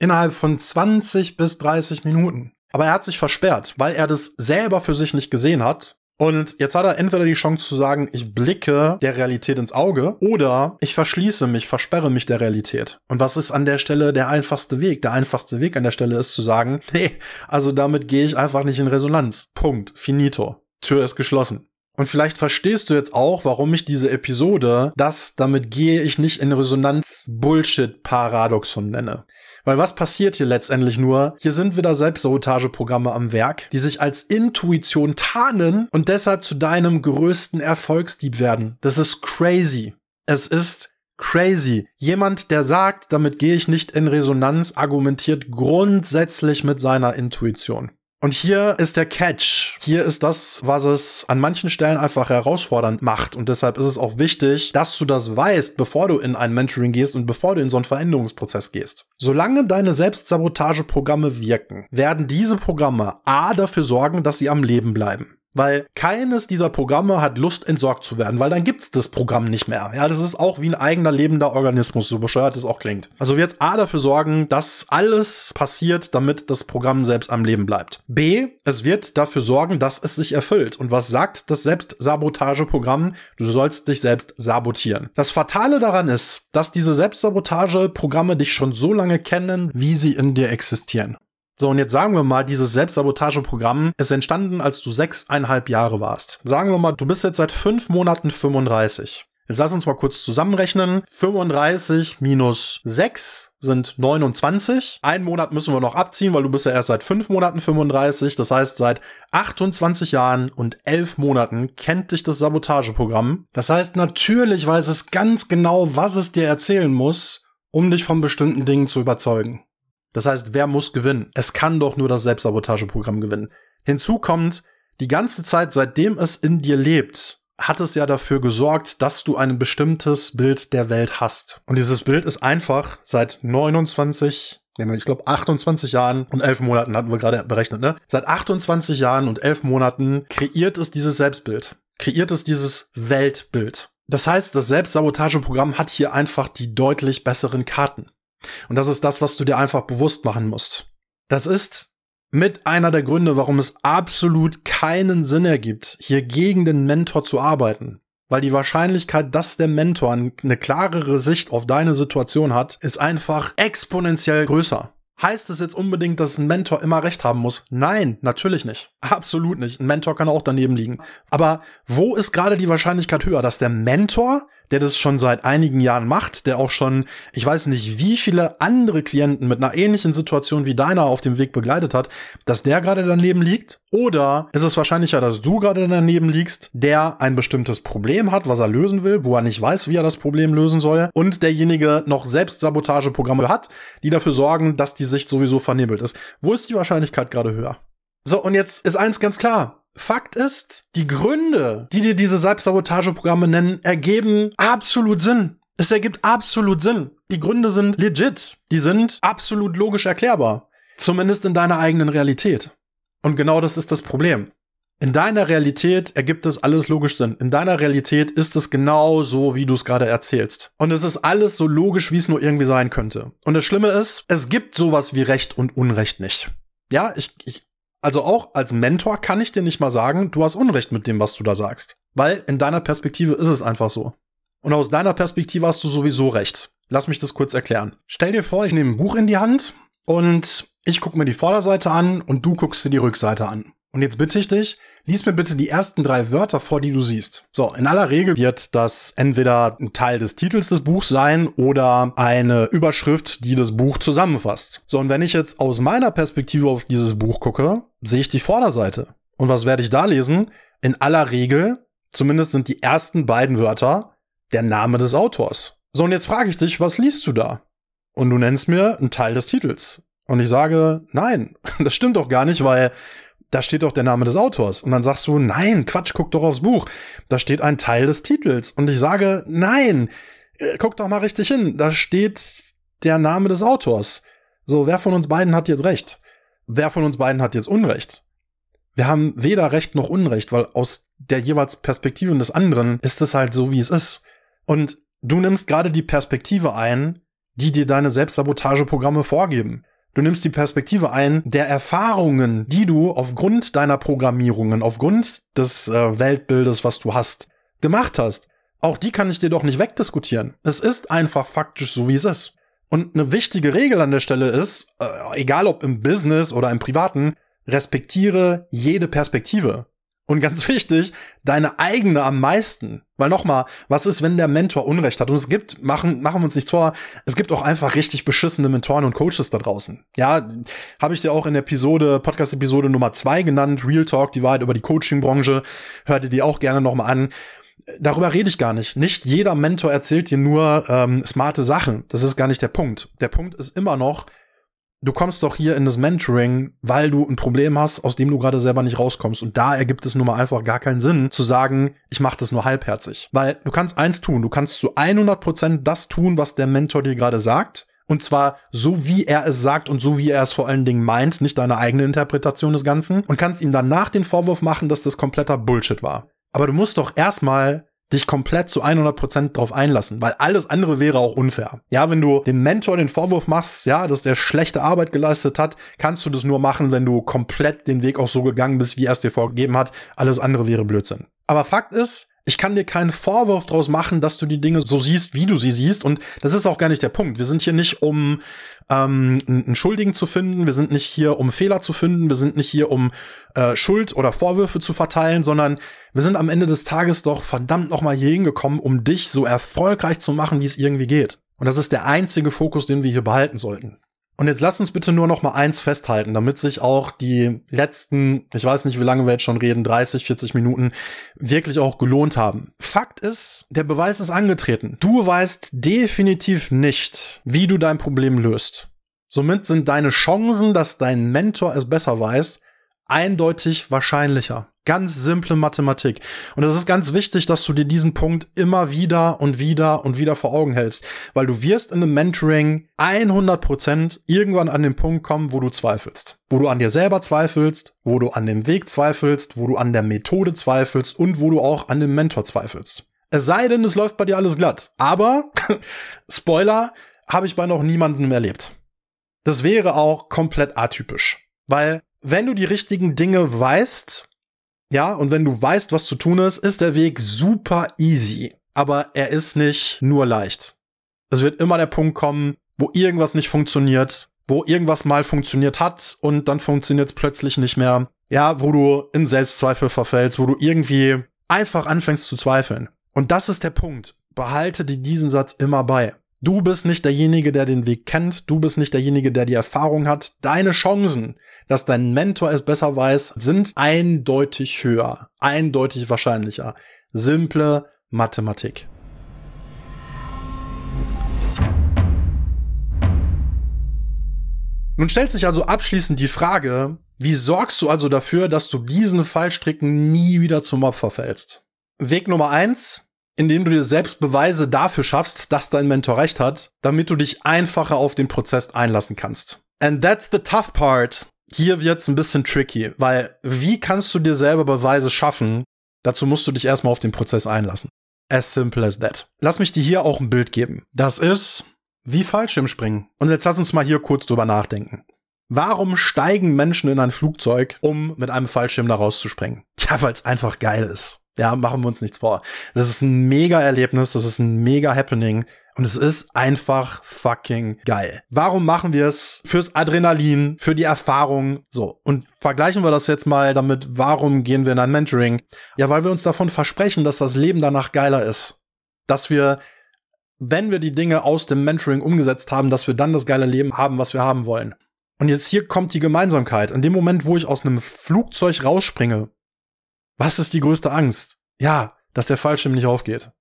Innerhalb von 20 bis 30 Minuten. Aber er hat sich versperrt, weil er das selber für sich nicht gesehen hat und jetzt hat er entweder die Chance zu sagen, ich blicke der Realität ins Auge oder ich verschließe mich, versperre mich der Realität. Und was ist an der Stelle der einfachste Weg? Der einfachste Weg an der Stelle ist zu sagen, nee, also damit gehe ich einfach nicht in Resonanz. Punkt. Finito. Tür ist geschlossen. Und vielleicht verstehst du jetzt auch, warum ich diese Episode das damit gehe ich nicht in Resonanz Bullshit Paradoxon nenne. Weil was passiert hier letztendlich nur? Hier sind wieder Selbstsabotageprogramme am Werk, die sich als Intuition tarnen und deshalb zu deinem größten Erfolgsdieb werden. Das ist crazy. Es ist crazy. Jemand, der sagt, damit gehe ich nicht in Resonanz, argumentiert grundsätzlich mit seiner Intuition. Und hier ist der Catch. Hier ist das, was es an manchen Stellen einfach herausfordernd macht. Und deshalb ist es auch wichtig, dass du das weißt, bevor du in ein Mentoring gehst und bevor du in so einen Veränderungsprozess gehst. Solange deine Selbstsabotageprogramme wirken, werden diese Programme A dafür sorgen, dass sie am Leben bleiben. Weil keines dieser Programme hat Lust, entsorgt zu werden, weil dann gibt's das Programm nicht mehr. Ja, das ist auch wie ein eigener lebender Organismus, so bescheuert es auch klingt. Also wird A dafür sorgen, dass alles passiert, damit das Programm selbst am Leben bleibt. B, es wird dafür sorgen, dass es sich erfüllt. Und was sagt das Selbstsabotageprogramm? Du sollst dich selbst sabotieren. Das Fatale daran ist, dass diese Selbstsabotageprogramme dich schon so lange kennen, wie sie in dir existieren. So, und jetzt sagen wir mal, dieses Selbstsabotageprogramm ist entstanden, als du sechseinhalb Jahre warst. Sagen wir mal, du bist jetzt seit fünf Monaten 35. Jetzt lass uns mal kurz zusammenrechnen. 35 minus 6 sind 29. Einen Monat müssen wir noch abziehen, weil du bist ja erst seit fünf Monaten 35. Das heißt, seit 28 Jahren und elf Monaten kennt dich das Sabotageprogramm. Das heißt, natürlich weiß es ganz genau, was es dir erzählen muss, um dich von bestimmten Dingen zu überzeugen. Das heißt, wer muss gewinnen? Es kann doch nur das Selbstsabotageprogramm gewinnen. Hinzu kommt, die ganze Zeit, seitdem es in dir lebt, hat es ja dafür gesorgt, dass du ein bestimmtes Bild der Welt hast. Und dieses Bild ist einfach seit 29, ich glaube 28 Jahren und 11 Monaten hatten wir gerade berechnet, ne? Seit 28 Jahren und 11 Monaten kreiert es dieses Selbstbild. Kreiert es dieses Weltbild. Das heißt, das Selbstsabotageprogramm hat hier einfach die deutlich besseren Karten. Und das ist das, was du dir einfach bewusst machen musst. Das ist mit einer der Gründe, warum es absolut keinen Sinn ergibt, hier gegen den Mentor zu arbeiten. Weil die Wahrscheinlichkeit, dass der Mentor eine klarere Sicht auf deine Situation hat, ist einfach exponentiell größer. Heißt es jetzt unbedingt, dass ein Mentor immer recht haben muss? Nein, natürlich nicht. Absolut nicht. Ein Mentor kann auch daneben liegen. Aber wo ist gerade die Wahrscheinlichkeit höher, dass der Mentor der das schon seit einigen Jahren macht, der auch schon, ich weiß nicht, wie viele andere Klienten mit einer ähnlichen Situation wie deiner auf dem Weg begleitet hat, dass der gerade daneben liegt? Oder ist es wahrscheinlicher, dass du gerade daneben liegst, der ein bestimmtes Problem hat, was er lösen will, wo er nicht weiß, wie er das Problem lösen soll, und derjenige noch selbst Sabotageprogramme hat, die dafür sorgen, dass die Sicht sowieso vernebelt ist? Wo ist die Wahrscheinlichkeit gerade höher? So, und jetzt ist eins ganz klar. Fakt ist, die Gründe, die dir diese Selbstsabotageprogramme nennen, ergeben absolut Sinn. Es ergibt absolut Sinn. Die Gründe sind legit. Die sind absolut logisch erklärbar. Zumindest in deiner eigenen Realität. Und genau das ist das Problem. In deiner Realität ergibt es alles logisch Sinn. In deiner Realität ist es genau so, wie du es gerade erzählst. Und es ist alles so logisch, wie es nur irgendwie sein könnte. Und das Schlimme ist, es gibt sowas wie Recht und Unrecht nicht. Ja, ich, ich, also auch als Mentor kann ich dir nicht mal sagen, du hast Unrecht mit dem, was du da sagst. Weil in deiner Perspektive ist es einfach so. Und aus deiner Perspektive hast du sowieso recht. Lass mich das kurz erklären. Stell dir vor, ich nehme ein Buch in die Hand und ich gucke mir die Vorderseite an und du guckst dir die Rückseite an. Und jetzt bitte ich dich, lies mir bitte die ersten drei Wörter vor, die du siehst. So, in aller Regel wird das entweder ein Teil des Titels des Buchs sein oder eine Überschrift, die das Buch zusammenfasst. So, und wenn ich jetzt aus meiner Perspektive auf dieses Buch gucke, sehe ich die Vorderseite. Und was werde ich da lesen? In aller Regel, zumindest sind die ersten beiden Wörter, der Name des Autors. So, und jetzt frage ich dich, was liest du da? Und du nennst mir einen Teil des Titels. Und ich sage, nein, das stimmt doch gar nicht, weil da steht doch der Name des Autors. Und dann sagst du, nein, Quatsch, guck doch aufs Buch. Da steht ein Teil des Titels. Und ich sage, nein, äh, guck doch mal richtig hin. Da steht der Name des Autors. So, wer von uns beiden hat jetzt recht? Wer von uns beiden hat jetzt Unrecht? Wir haben weder Recht noch Unrecht, weil aus der jeweils Perspektive des anderen ist es halt so, wie es ist. Und du nimmst gerade die Perspektive ein, die dir deine Selbstsabotageprogramme vorgeben. Du nimmst die Perspektive ein der Erfahrungen, die du aufgrund deiner Programmierungen, aufgrund des äh, Weltbildes, was du hast, gemacht hast. Auch die kann ich dir doch nicht wegdiskutieren. Es ist einfach faktisch so, wie es ist. Und eine wichtige Regel an der Stelle ist, äh, egal ob im Business oder im Privaten, respektiere jede Perspektive. Und ganz wichtig, deine eigene am meisten. Weil nochmal, was ist, wenn der Mentor Unrecht hat? Und es gibt, machen, machen wir uns nichts vor, es gibt auch einfach richtig beschissene Mentoren und Coaches da draußen. Ja, habe ich dir auch in Episode, Podcast-Episode Nummer zwei genannt, Real Talk, die Wahrheit über die Coaching-Branche. Hör dir die auch gerne nochmal an. Darüber rede ich gar nicht. Nicht jeder Mentor erzählt dir nur ähm, smarte Sachen. Das ist gar nicht der Punkt. Der Punkt ist immer noch, du kommst doch hier in das Mentoring, weil du ein Problem hast, aus dem du gerade selber nicht rauskommst. Und da ergibt es nun mal einfach gar keinen Sinn zu sagen, ich mache das nur halbherzig. Weil du kannst eins tun, du kannst zu 100 Prozent das tun, was der Mentor dir gerade sagt. Und zwar so, wie er es sagt und so, wie er es vor allen Dingen meint, nicht deine eigene Interpretation des Ganzen. Und kannst ihm danach den Vorwurf machen, dass das kompletter Bullshit war. Aber du musst doch erstmal dich komplett zu 100% drauf einlassen, weil alles andere wäre auch unfair. Ja, wenn du dem Mentor den Vorwurf machst, ja, dass der schlechte Arbeit geleistet hat, kannst du das nur machen, wenn du komplett den Weg auch so gegangen bist, wie er es dir vorgegeben hat. Alles andere wäre Blödsinn. Aber Fakt ist, ich kann dir keinen Vorwurf daraus machen, dass du die Dinge so siehst, wie du sie siehst. Und das ist auch gar nicht der Punkt. Wir sind hier nicht, um ähm, einen Schuldigen zu finden. Wir sind nicht hier, um Fehler zu finden. Wir sind nicht hier, um äh, Schuld oder Vorwürfe zu verteilen, sondern wir sind am Ende des Tages doch verdammt nochmal hier hingekommen, um dich so erfolgreich zu machen, wie es irgendwie geht. Und das ist der einzige Fokus, den wir hier behalten sollten. Und jetzt lasst uns bitte nur noch mal eins festhalten, damit sich auch die letzten, ich weiß nicht, wie lange wir jetzt schon reden, 30, 40 Minuten, wirklich auch gelohnt haben. Fakt ist, der Beweis ist angetreten. Du weißt definitiv nicht, wie du dein Problem löst. Somit sind deine Chancen, dass dein Mentor es besser weiß, eindeutig wahrscheinlicher. Ganz simple Mathematik. Und es ist ganz wichtig, dass du dir diesen Punkt immer wieder und wieder und wieder vor Augen hältst, weil du wirst in einem Mentoring 100% irgendwann an den Punkt kommen, wo du zweifelst. Wo du an dir selber zweifelst, wo du an dem Weg zweifelst, wo du an der Methode zweifelst und wo du auch an dem Mentor zweifelst. Es sei denn, es läuft bei dir alles glatt. Aber, Spoiler, habe ich bei noch niemandem erlebt. Das wäre auch komplett atypisch. Weil, wenn du die richtigen Dinge weißt, ja, und wenn du weißt, was zu tun ist, ist der Weg super easy. Aber er ist nicht nur leicht. Es wird immer der Punkt kommen, wo irgendwas nicht funktioniert, wo irgendwas mal funktioniert hat und dann funktioniert es plötzlich nicht mehr. Ja, wo du in Selbstzweifel verfällst, wo du irgendwie einfach anfängst zu zweifeln. Und das ist der Punkt. Behalte dir diesen Satz immer bei. Du bist nicht derjenige, der den Weg kennt. Du bist nicht derjenige, der die Erfahrung hat. Deine Chancen, dass dein Mentor es besser weiß, sind eindeutig höher, eindeutig wahrscheinlicher. Simple Mathematik. Nun stellt sich also abschließend die Frage, wie sorgst du also dafür, dass du diesen Fallstricken nie wieder zum Opfer fällst? Weg Nummer eins, indem du dir selbst Beweise dafür schaffst, dass dein Mentor recht hat, damit du dich einfacher auf den Prozess einlassen kannst. And that's the tough part. hier wird's ein bisschen tricky, weil wie kannst du dir selber Beweise schaffen? Dazu musst du dich erstmal auf den Prozess einlassen. As simple as that. Lass mich dir hier auch ein Bild geben. Das ist wie Fallschirmspringen. Und jetzt lass uns mal hier kurz drüber nachdenken. Warum steigen Menschen in ein Flugzeug, um mit einem Fallschirm da rauszuspringen? Tja, weil es einfach geil ist. Ja, machen wir uns nichts vor. Das ist ein mega Erlebnis, das ist ein mega Happening. Und es ist einfach fucking geil. Warum machen wir es? Fürs Adrenalin, für die Erfahrung. So. Und vergleichen wir das jetzt mal damit, warum gehen wir in ein Mentoring? Ja, weil wir uns davon versprechen, dass das Leben danach geiler ist. Dass wir, wenn wir die Dinge aus dem Mentoring umgesetzt haben, dass wir dann das geile Leben haben, was wir haben wollen. Und jetzt hier kommt die Gemeinsamkeit. In dem Moment, wo ich aus einem Flugzeug rausspringe, was ist die größte Angst? Ja, dass der Fallschirm nicht aufgeht.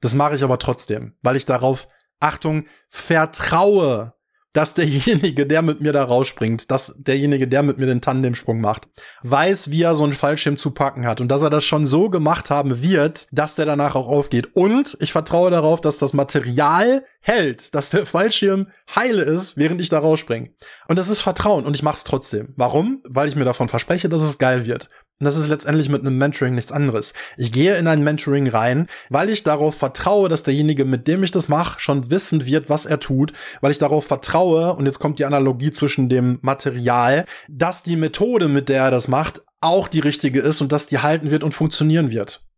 Das mache ich aber trotzdem, weil ich darauf, Achtung, vertraue, dass derjenige, der mit mir da rausspringt, dass derjenige, der mit mir den Tandemsprung macht, weiß, wie er so einen Fallschirm zu packen hat und dass er das schon so gemacht haben wird, dass der danach auch aufgeht. Und ich vertraue darauf, dass das Material hält, dass der Fallschirm heile ist, während ich da rausspringe. Und das ist Vertrauen und ich mache es trotzdem. Warum? Weil ich mir davon verspreche, dass es geil wird. Und das ist letztendlich mit einem Mentoring nichts anderes. Ich gehe in ein Mentoring rein, weil ich darauf vertraue, dass derjenige, mit dem ich das mache, schon wissen wird, was er tut, weil ich darauf vertraue, und jetzt kommt die Analogie zwischen dem Material, dass die Methode, mit der er das macht, auch die richtige ist und dass die halten wird und funktionieren wird.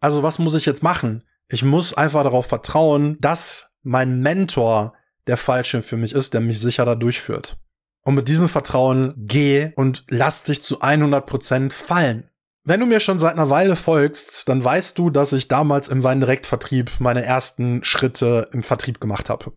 Also was muss ich jetzt machen? Ich muss einfach darauf vertrauen, dass mein Mentor der Fallschirm für mich ist, der mich sicher da durchführt. Und mit diesem Vertrauen geh und lass dich zu 100% fallen. Wenn du mir schon seit einer Weile folgst, dann weißt du, dass ich damals im Weindirektvertrieb meine ersten Schritte im Vertrieb gemacht habe.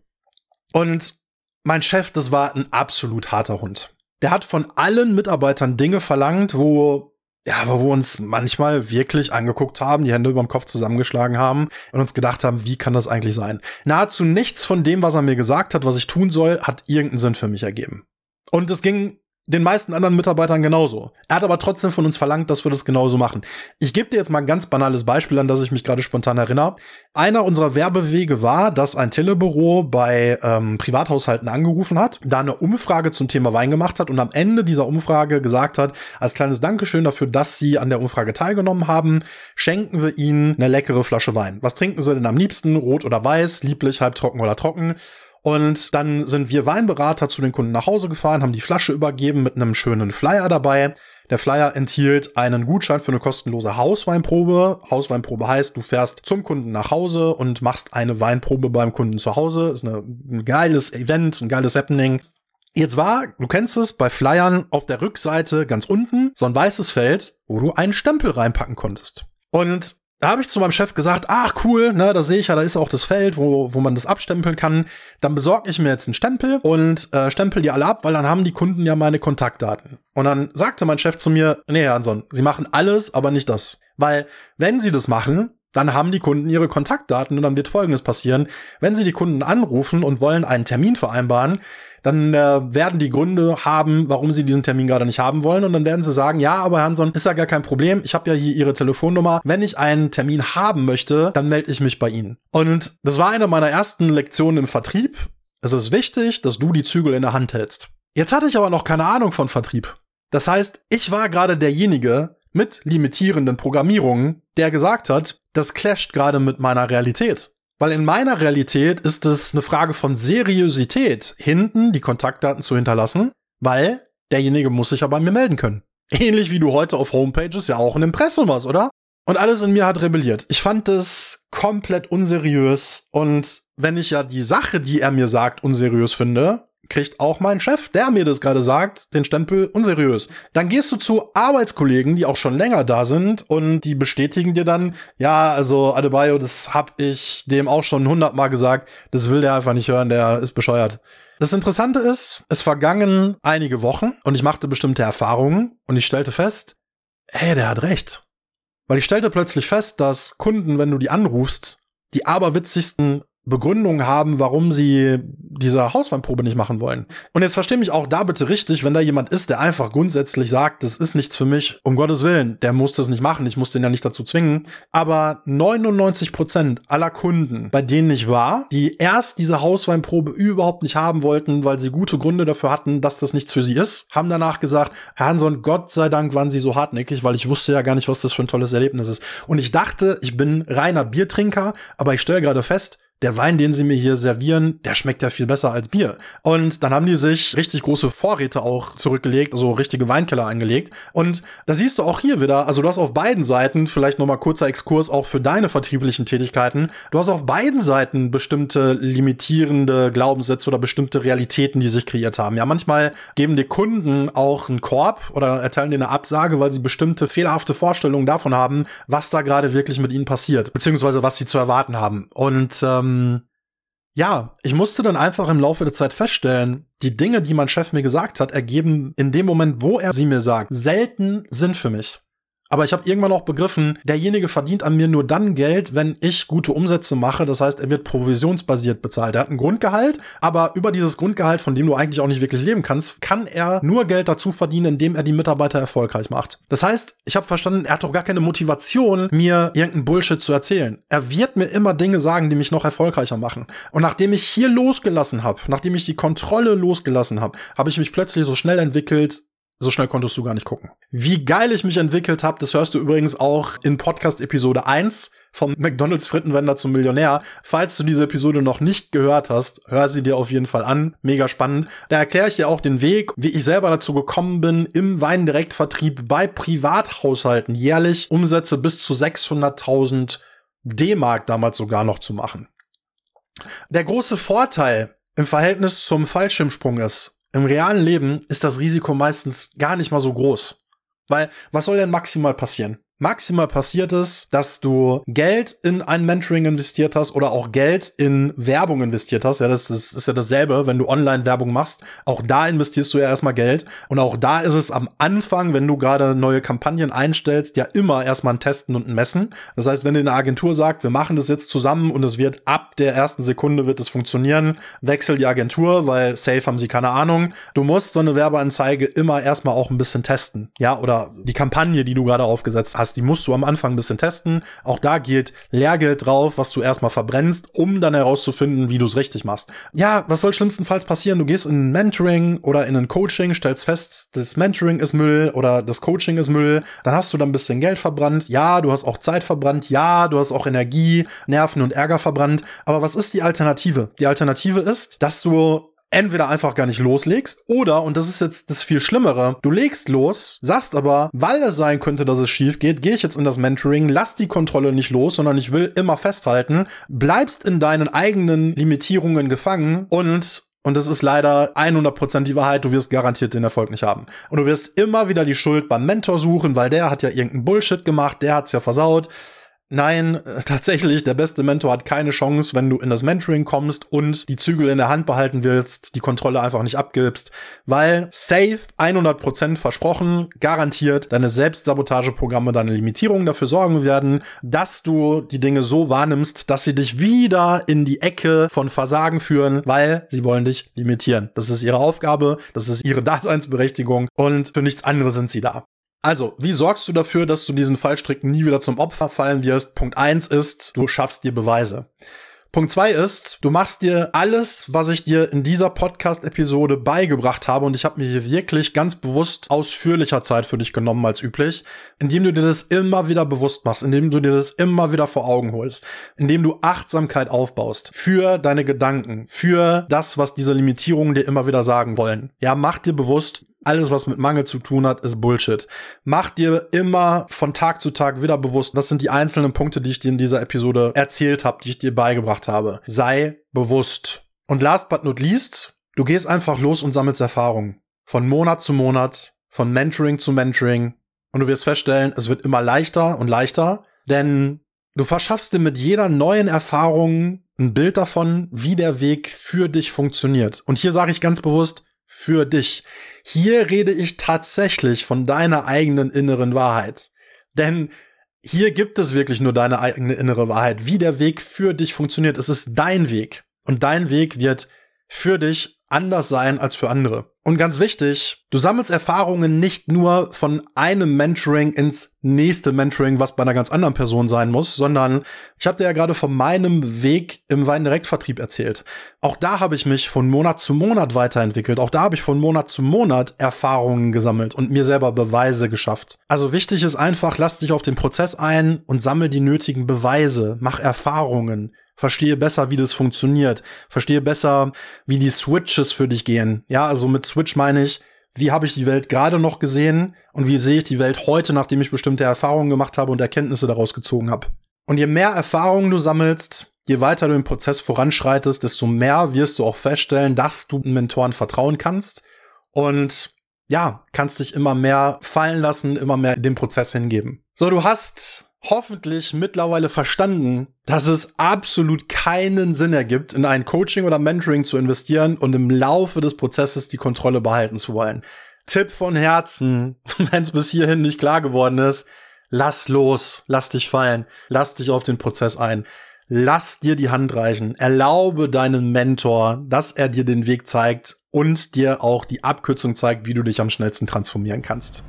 Und mein Chef, das war ein absolut harter Hund. Der hat von allen Mitarbeitern Dinge verlangt, wo ja, wo wir uns manchmal wirklich angeguckt haben, die Hände über dem Kopf zusammengeschlagen haben und uns gedacht haben, wie kann das eigentlich sein? Nahezu nichts von dem, was er mir gesagt hat, was ich tun soll, hat irgendeinen Sinn für mich ergeben. Und es ging den meisten anderen Mitarbeitern genauso. Er hat aber trotzdem von uns verlangt, dass wir das genauso machen. Ich gebe dir jetzt mal ein ganz banales Beispiel, an das ich mich gerade spontan erinnere. Einer unserer Werbewege war, dass ein Telebüro bei ähm, Privathaushalten angerufen hat, da eine Umfrage zum Thema Wein gemacht hat und am Ende dieser Umfrage gesagt hat, als kleines Dankeschön dafür, dass Sie an der Umfrage teilgenommen haben, schenken wir Ihnen eine leckere Flasche Wein. Was trinken Sie denn am liebsten? Rot oder weiß? Lieblich, halbtrocken oder trocken? Und dann sind wir Weinberater zu den Kunden nach Hause gefahren, haben die Flasche übergeben mit einem schönen Flyer dabei. Der Flyer enthielt einen Gutschein für eine kostenlose Hausweinprobe. Hausweinprobe heißt, du fährst zum Kunden nach Hause und machst eine Weinprobe beim Kunden zu Hause. Ist eine, ein geiles Event, ein geiles Happening. Jetzt war, du kennst es, bei Flyern auf der Rückseite ganz unten so ein weißes Feld, wo du einen Stempel reinpacken konntest. Und da habe ich zu meinem Chef gesagt, ach cool, ne, da sehe ich ja, da ist auch das Feld, wo, wo man das abstempeln kann. Dann besorge ich mir jetzt einen Stempel und äh, stempel die alle ab, weil dann haben die Kunden ja meine Kontaktdaten. Und dann sagte mein Chef zu mir, nee, Herr Hanson, Sie machen alles, aber nicht das. Weil, wenn Sie das machen, dann haben die Kunden ihre Kontaktdaten und dann wird Folgendes passieren. Wenn Sie die Kunden anrufen und wollen einen Termin vereinbaren, dann äh, werden die Gründe haben, warum sie diesen Termin gerade nicht haben wollen. Und dann werden sie sagen, ja, aber Hanson, ist ja gar kein Problem. Ich habe ja hier Ihre Telefonnummer. Wenn ich einen Termin haben möchte, dann melde ich mich bei Ihnen. Und das war eine meiner ersten Lektionen im Vertrieb. Es ist wichtig, dass du die Zügel in der Hand hältst. Jetzt hatte ich aber noch keine Ahnung von Vertrieb. Das heißt, ich war gerade derjenige mit limitierenden Programmierungen, der gesagt hat, das clasht gerade mit meiner Realität. Weil in meiner Realität ist es eine Frage von Seriosität, hinten die Kontaktdaten zu hinterlassen, weil derjenige muss sich ja bei mir melden können. Ähnlich wie du heute auf Homepages ja auch ein Impressum hast, oder? Und alles in mir hat rebelliert. Ich fand es komplett unseriös und wenn ich ja die Sache, die er mir sagt, unseriös finde, kriegt auch mein Chef, der mir das gerade sagt, den Stempel unseriös. Dann gehst du zu Arbeitskollegen, die auch schon länger da sind und die bestätigen dir dann, ja, also Adebayo, das hab ich dem auch schon hundertmal gesagt, das will der einfach nicht hören, der ist bescheuert. Das Interessante ist, es vergangen einige Wochen und ich machte bestimmte Erfahrungen und ich stellte fest, hey, der hat recht. Weil ich stellte plötzlich fest, dass Kunden, wenn du die anrufst, die aberwitzigsten Begründung haben, warum sie diese Hausweinprobe nicht machen wollen. Und jetzt verstehe mich auch da bitte richtig, wenn da jemand ist, der einfach grundsätzlich sagt, das ist nichts für mich, um Gottes Willen, der muss das nicht machen, ich muss den ja nicht dazu zwingen. Aber 99 Prozent aller Kunden, bei denen ich war, die erst diese Hausweinprobe überhaupt nicht haben wollten, weil sie gute Gründe dafür hatten, dass das nichts für sie ist, haben danach gesagt, Herr Hanson, Gott sei Dank waren sie so hartnäckig, weil ich wusste ja gar nicht, was das für ein tolles Erlebnis ist. Und ich dachte, ich bin reiner Biertrinker, aber ich stelle gerade fest, der Wein, den sie mir hier servieren, der schmeckt ja viel besser als Bier. Und dann haben die sich richtig große Vorräte auch zurückgelegt, also richtige Weinkeller angelegt. Und da siehst du auch hier wieder, also du hast auf beiden Seiten, vielleicht nochmal kurzer Exkurs auch für deine vertrieblichen Tätigkeiten, du hast auf beiden Seiten bestimmte limitierende Glaubenssätze oder bestimmte Realitäten, die sich kreiert haben. Ja, manchmal geben die Kunden auch einen Korb oder erteilen dir eine Absage, weil sie bestimmte fehlerhafte Vorstellungen davon haben, was da gerade wirklich mit ihnen passiert, beziehungsweise was sie zu erwarten haben. Und ähm, ähm, ja, ich musste dann einfach im Laufe der Zeit feststellen, die Dinge, die mein Chef mir gesagt hat, ergeben in dem Moment, wo er sie mir sagt, selten Sinn für mich. Aber ich habe irgendwann auch begriffen, derjenige verdient an mir nur dann Geld, wenn ich gute Umsätze mache. Das heißt, er wird provisionsbasiert bezahlt. Er hat ein Grundgehalt, aber über dieses Grundgehalt, von dem du eigentlich auch nicht wirklich leben kannst, kann er nur Geld dazu verdienen, indem er die Mitarbeiter erfolgreich macht. Das heißt, ich habe verstanden, er hat doch gar keine Motivation, mir irgendeinen Bullshit zu erzählen. Er wird mir immer Dinge sagen, die mich noch erfolgreicher machen. Und nachdem ich hier losgelassen habe, nachdem ich die Kontrolle losgelassen habe, habe ich mich plötzlich so schnell entwickelt, so schnell konntest du gar nicht gucken. Wie geil ich mich entwickelt habe, das hörst du übrigens auch in Podcast Episode 1 vom McDonald's Frittenwender zum Millionär. Falls du diese Episode noch nicht gehört hast, hör sie dir auf jeden Fall an. Mega spannend. Da erkläre ich dir auch den Weg, wie ich selber dazu gekommen bin, im Weindirektvertrieb bei Privathaushalten jährlich Umsätze bis zu 600.000 D-Mark damals sogar noch zu machen. Der große Vorteil im Verhältnis zum Fallschirmsprung ist, im realen Leben ist das Risiko meistens gar nicht mal so groß. Weil, was soll denn maximal passieren? Maximal passiert es, dass du Geld in ein Mentoring investiert hast oder auch Geld in Werbung investiert hast. Ja, das ist, ist ja dasselbe, wenn du Online-Werbung machst. Auch da investierst du ja erstmal Geld. Und auch da ist es am Anfang, wenn du gerade neue Kampagnen einstellst, ja immer erstmal ein Testen und ein Messen. Das heißt, wenn eine Agentur sagt, wir machen das jetzt zusammen und es wird ab der ersten Sekunde wird es funktionieren, wechsel die Agentur, weil safe haben sie keine Ahnung. Du musst so eine Werbeanzeige immer erstmal auch ein bisschen testen. Ja, oder die Kampagne, die du gerade aufgesetzt hast hast, die musst du am Anfang ein bisschen testen. Auch da gilt Lehrgeld drauf, was du erstmal verbrennst, um dann herauszufinden, wie du es richtig machst. Ja, was soll schlimmstenfalls passieren? Du gehst in ein Mentoring oder in ein Coaching, stellst fest, das Mentoring ist Müll oder das Coaching ist Müll. Dann hast du da ein bisschen Geld verbrannt. Ja, du hast auch Zeit verbrannt. Ja, du hast auch Energie, Nerven und Ärger verbrannt. Aber was ist die Alternative? Die Alternative ist, dass du entweder einfach gar nicht loslegst oder, und das ist jetzt das viel Schlimmere, du legst los, sagst aber, weil es sein könnte, dass es schief geht, gehe ich jetzt in das Mentoring, lass die Kontrolle nicht los, sondern ich will immer festhalten, bleibst in deinen eigenen Limitierungen gefangen und und das ist leider 100% die Wahrheit. Du wirst garantiert den Erfolg nicht haben. Und du wirst immer wieder die Schuld beim Mentor suchen, weil der hat ja irgendeinen Bullshit gemacht, der hat's ja versaut. Nein, äh, tatsächlich, der beste Mentor hat keine Chance, wenn du in das Mentoring kommst und die Zügel in der Hand behalten willst, die Kontrolle einfach nicht abgibst, weil safe 100% versprochen, garantiert deine Selbstsabotageprogramme, deine Limitierungen dafür sorgen werden, dass du die Dinge so wahrnimmst, dass sie dich wieder in die Ecke von Versagen führen, weil sie wollen dich limitieren. Das ist ihre Aufgabe, das ist ihre Daseinsberechtigung und für nichts anderes sind sie da. Also, wie sorgst du dafür, dass du diesen Fallstrick nie wieder zum Opfer fallen wirst? Punkt eins ist, du schaffst dir Beweise. Punkt zwei ist, du machst dir alles, was ich dir in dieser Podcast-Episode beigebracht habe, und ich habe mir hier wirklich ganz bewusst ausführlicher Zeit für dich genommen als üblich, indem du dir das immer wieder bewusst machst, indem du dir das immer wieder vor Augen holst, indem du Achtsamkeit aufbaust für deine Gedanken, für das, was diese Limitierungen dir immer wieder sagen wollen. Ja, mach dir bewusst, alles, was mit Mangel zu tun hat, ist Bullshit. Mach dir immer von Tag zu Tag wieder bewusst, was sind die einzelnen Punkte, die ich dir in dieser Episode erzählt habe, die ich dir beigebracht habe. Sei bewusst. Und last but not least, du gehst einfach los und sammelst Erfahrung. Von Monat zu Monat, von Mentoring zu Mentoring. Und du wirst feststellen, es wird immer leichter und leichter, denn du verschaffst dir mit jeder neuen Erfahrung ein Bild davon, wie der Weg für dich funktioniert. Und hier sage ich ganz bewusst, für dich. Hier rede ich tatsächlich von deiner eigenen inneren Wahrheit. Denn hier gibt es wirklich nur deine eigene innere Wahrheit, wie der Weg für dich funktioniert. Es ist dein Weg. Und dein Weg wird für dich anders sein als für andere. Und ganz wichtig, du sammelst Erfahrungen nicht nur von einem Mentoring ins nächste Mentoring, was bei einer ganz anderen Person sein muss, sondern ich habe dir ja gerade von meinem Weg im Weindirektvertrieb erzählt. Auch da habe ich mich von Monat zu Monat weiterentwickelt. Auch da habe ich von Monat zu Monat Erfahrungen gesammelt und mir selber Beweise geschafft. Also wichtig ist einfach, lass dich auf den Prozess ein und sammel die nötigen Beweise, mach Erfahrungen verstehe besser, wie das funktioniert, verstehe besser, wie die Switches für dich gehen. Ja, also mit Switch meine ich, wie habe ich die Welt gerade noch gesehen und wie sehe ich die Welt heute, nachdem ich bestimmte Erfahrungen gemacht habe und Erkenntnisse daraus gezogen habe. Und je mehr Erfahrungen du sammelst, je weiter du im Prozess voranschreitest, desto mehr wirst du auch feststellen, dass du Mentoren vertrauen kannst und ja, kannst dich immer mehr fallen lassen, immer mehr dem Prozess hingeben. So, du hast hoffentlich mittlerweile verstanden, dass es absolut keinen Sinn ergibt, in ein Coaching oder Mentoring zu investieren und im Laufe des Prozesses die Kontrolle behalten zu wollen. Tipp von Herzen, wenn es bis hierhin nicht klar geworden ist, lass los, lass dich fallen, lass dich auf den Prozess ein. Lass dir die Hand reichen. Erlaube deinen Mentor, dass er dir den Weg zeigt und dir auch die Abkürzung zeigt, wie du dich am schnellsten transformieren kannst.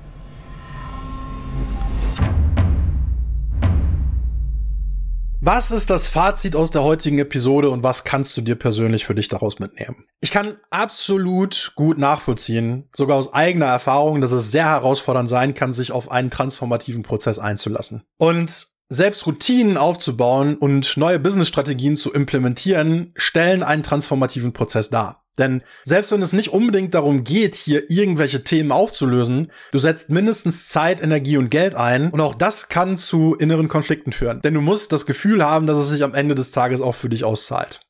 Was ist das Fazit aus der heutigen Episode und was kannst du dir persönlich für dich daraus mitnehmen? Ich kann absolut gut nachvollziehen, sogar aus eigener Erfahrung, dass es sehr herausfordernd sein kann, sich auf einen transformativen Prozess einzulassen. Und selbst Routinen aufzubauen und neue Businessstrategien zu implementieren, stellen einen transformativen Prozess dar. Denn selbst wenn es nicht unbedingt darum geht, hier irgendwelche Themen aufzulösen, du setzt mindestens Zeit, Energie und Geld ein und auch das kann zu inneren Konflikten führen. Denn du musst das Gefühl haben, dass es sich am Ende des Tages auch für dich auszahlt.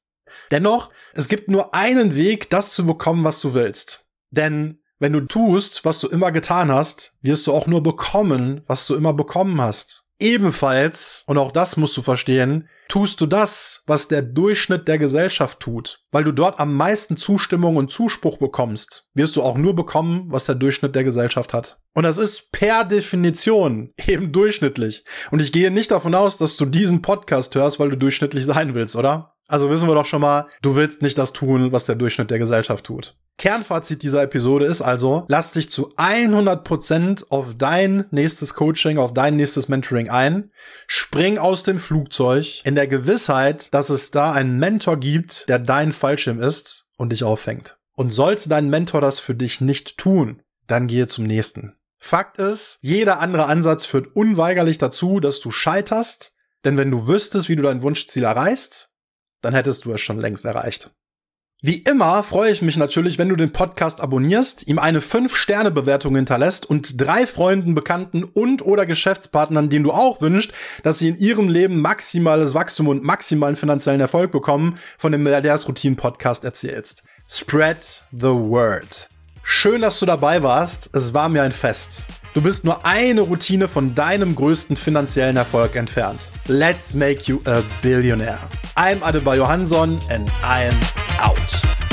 Dennoch, es gibt nur einen Weg, das zu bekommen, was du willst. Denn wenn du tust, was du immer getan hast, wirst du auch nur bekommen, was du immer bekommen hast. Ebenfalls, und auch das musst du verstehen, tust du das, was der Durchschnitt der Gesellschaft tut. Weil du dort am meisten Zustimmung und Zuspruch bekommst, wirst du auch nur bekommen, was der Durchschnitt der Gesellschaft hat. Und das ist per Definition eben durchschnittlich. Und ich gehe nicht davon aus, dass du diesen Podcast hörst, weil du durchschnittlich sein willst, oder? Also wissen wir doch schon mal, du willst nicht das tun, was der Durchschnitt der Gesellschaft tut. Kernfazit dieser Episode ist also, lass dich zu 100% auf dein nächstes Coaching, auf dein nächstes Mentoring ein. Spring aus dem Flugzeug in der Gewissheit, dass es da einen Mentor gibt, der dein Fallschirm ist und dich auffängt. Und sollte dein Mentor das für dich nicht tun, dann gehe zum nächsten. Fakt ist, jeder andere Ansatz führt unweigerlich dazu, dass du scheiterst, denn wenn du wüsstest, wie du dein Wunschziel erreichst, dann hättest du es schon längst erreicht. Wie immer freue ich mich natürlich, wenn du den Podcast abonnierst, ihm eine 5-Sterne-Bewertung hinterlässt und drei Freunden, Bekannten und oder Geschäftspartnern, denen du auch wünschst, dass sie in ihrem Leben maximales Wachstum und maximalen finanziellen Erfolg bekommen, von dem Milliardärsroutinen-Podcast erzählst. Spread the word. Schön, dass du dabei warst. Es war mir ein Fest. Du bist nur eine Routine von deinem größten finanziellen Erfolg entfernt. Let's make you a billionaire. I'm Adebayo Hanson and I'm out.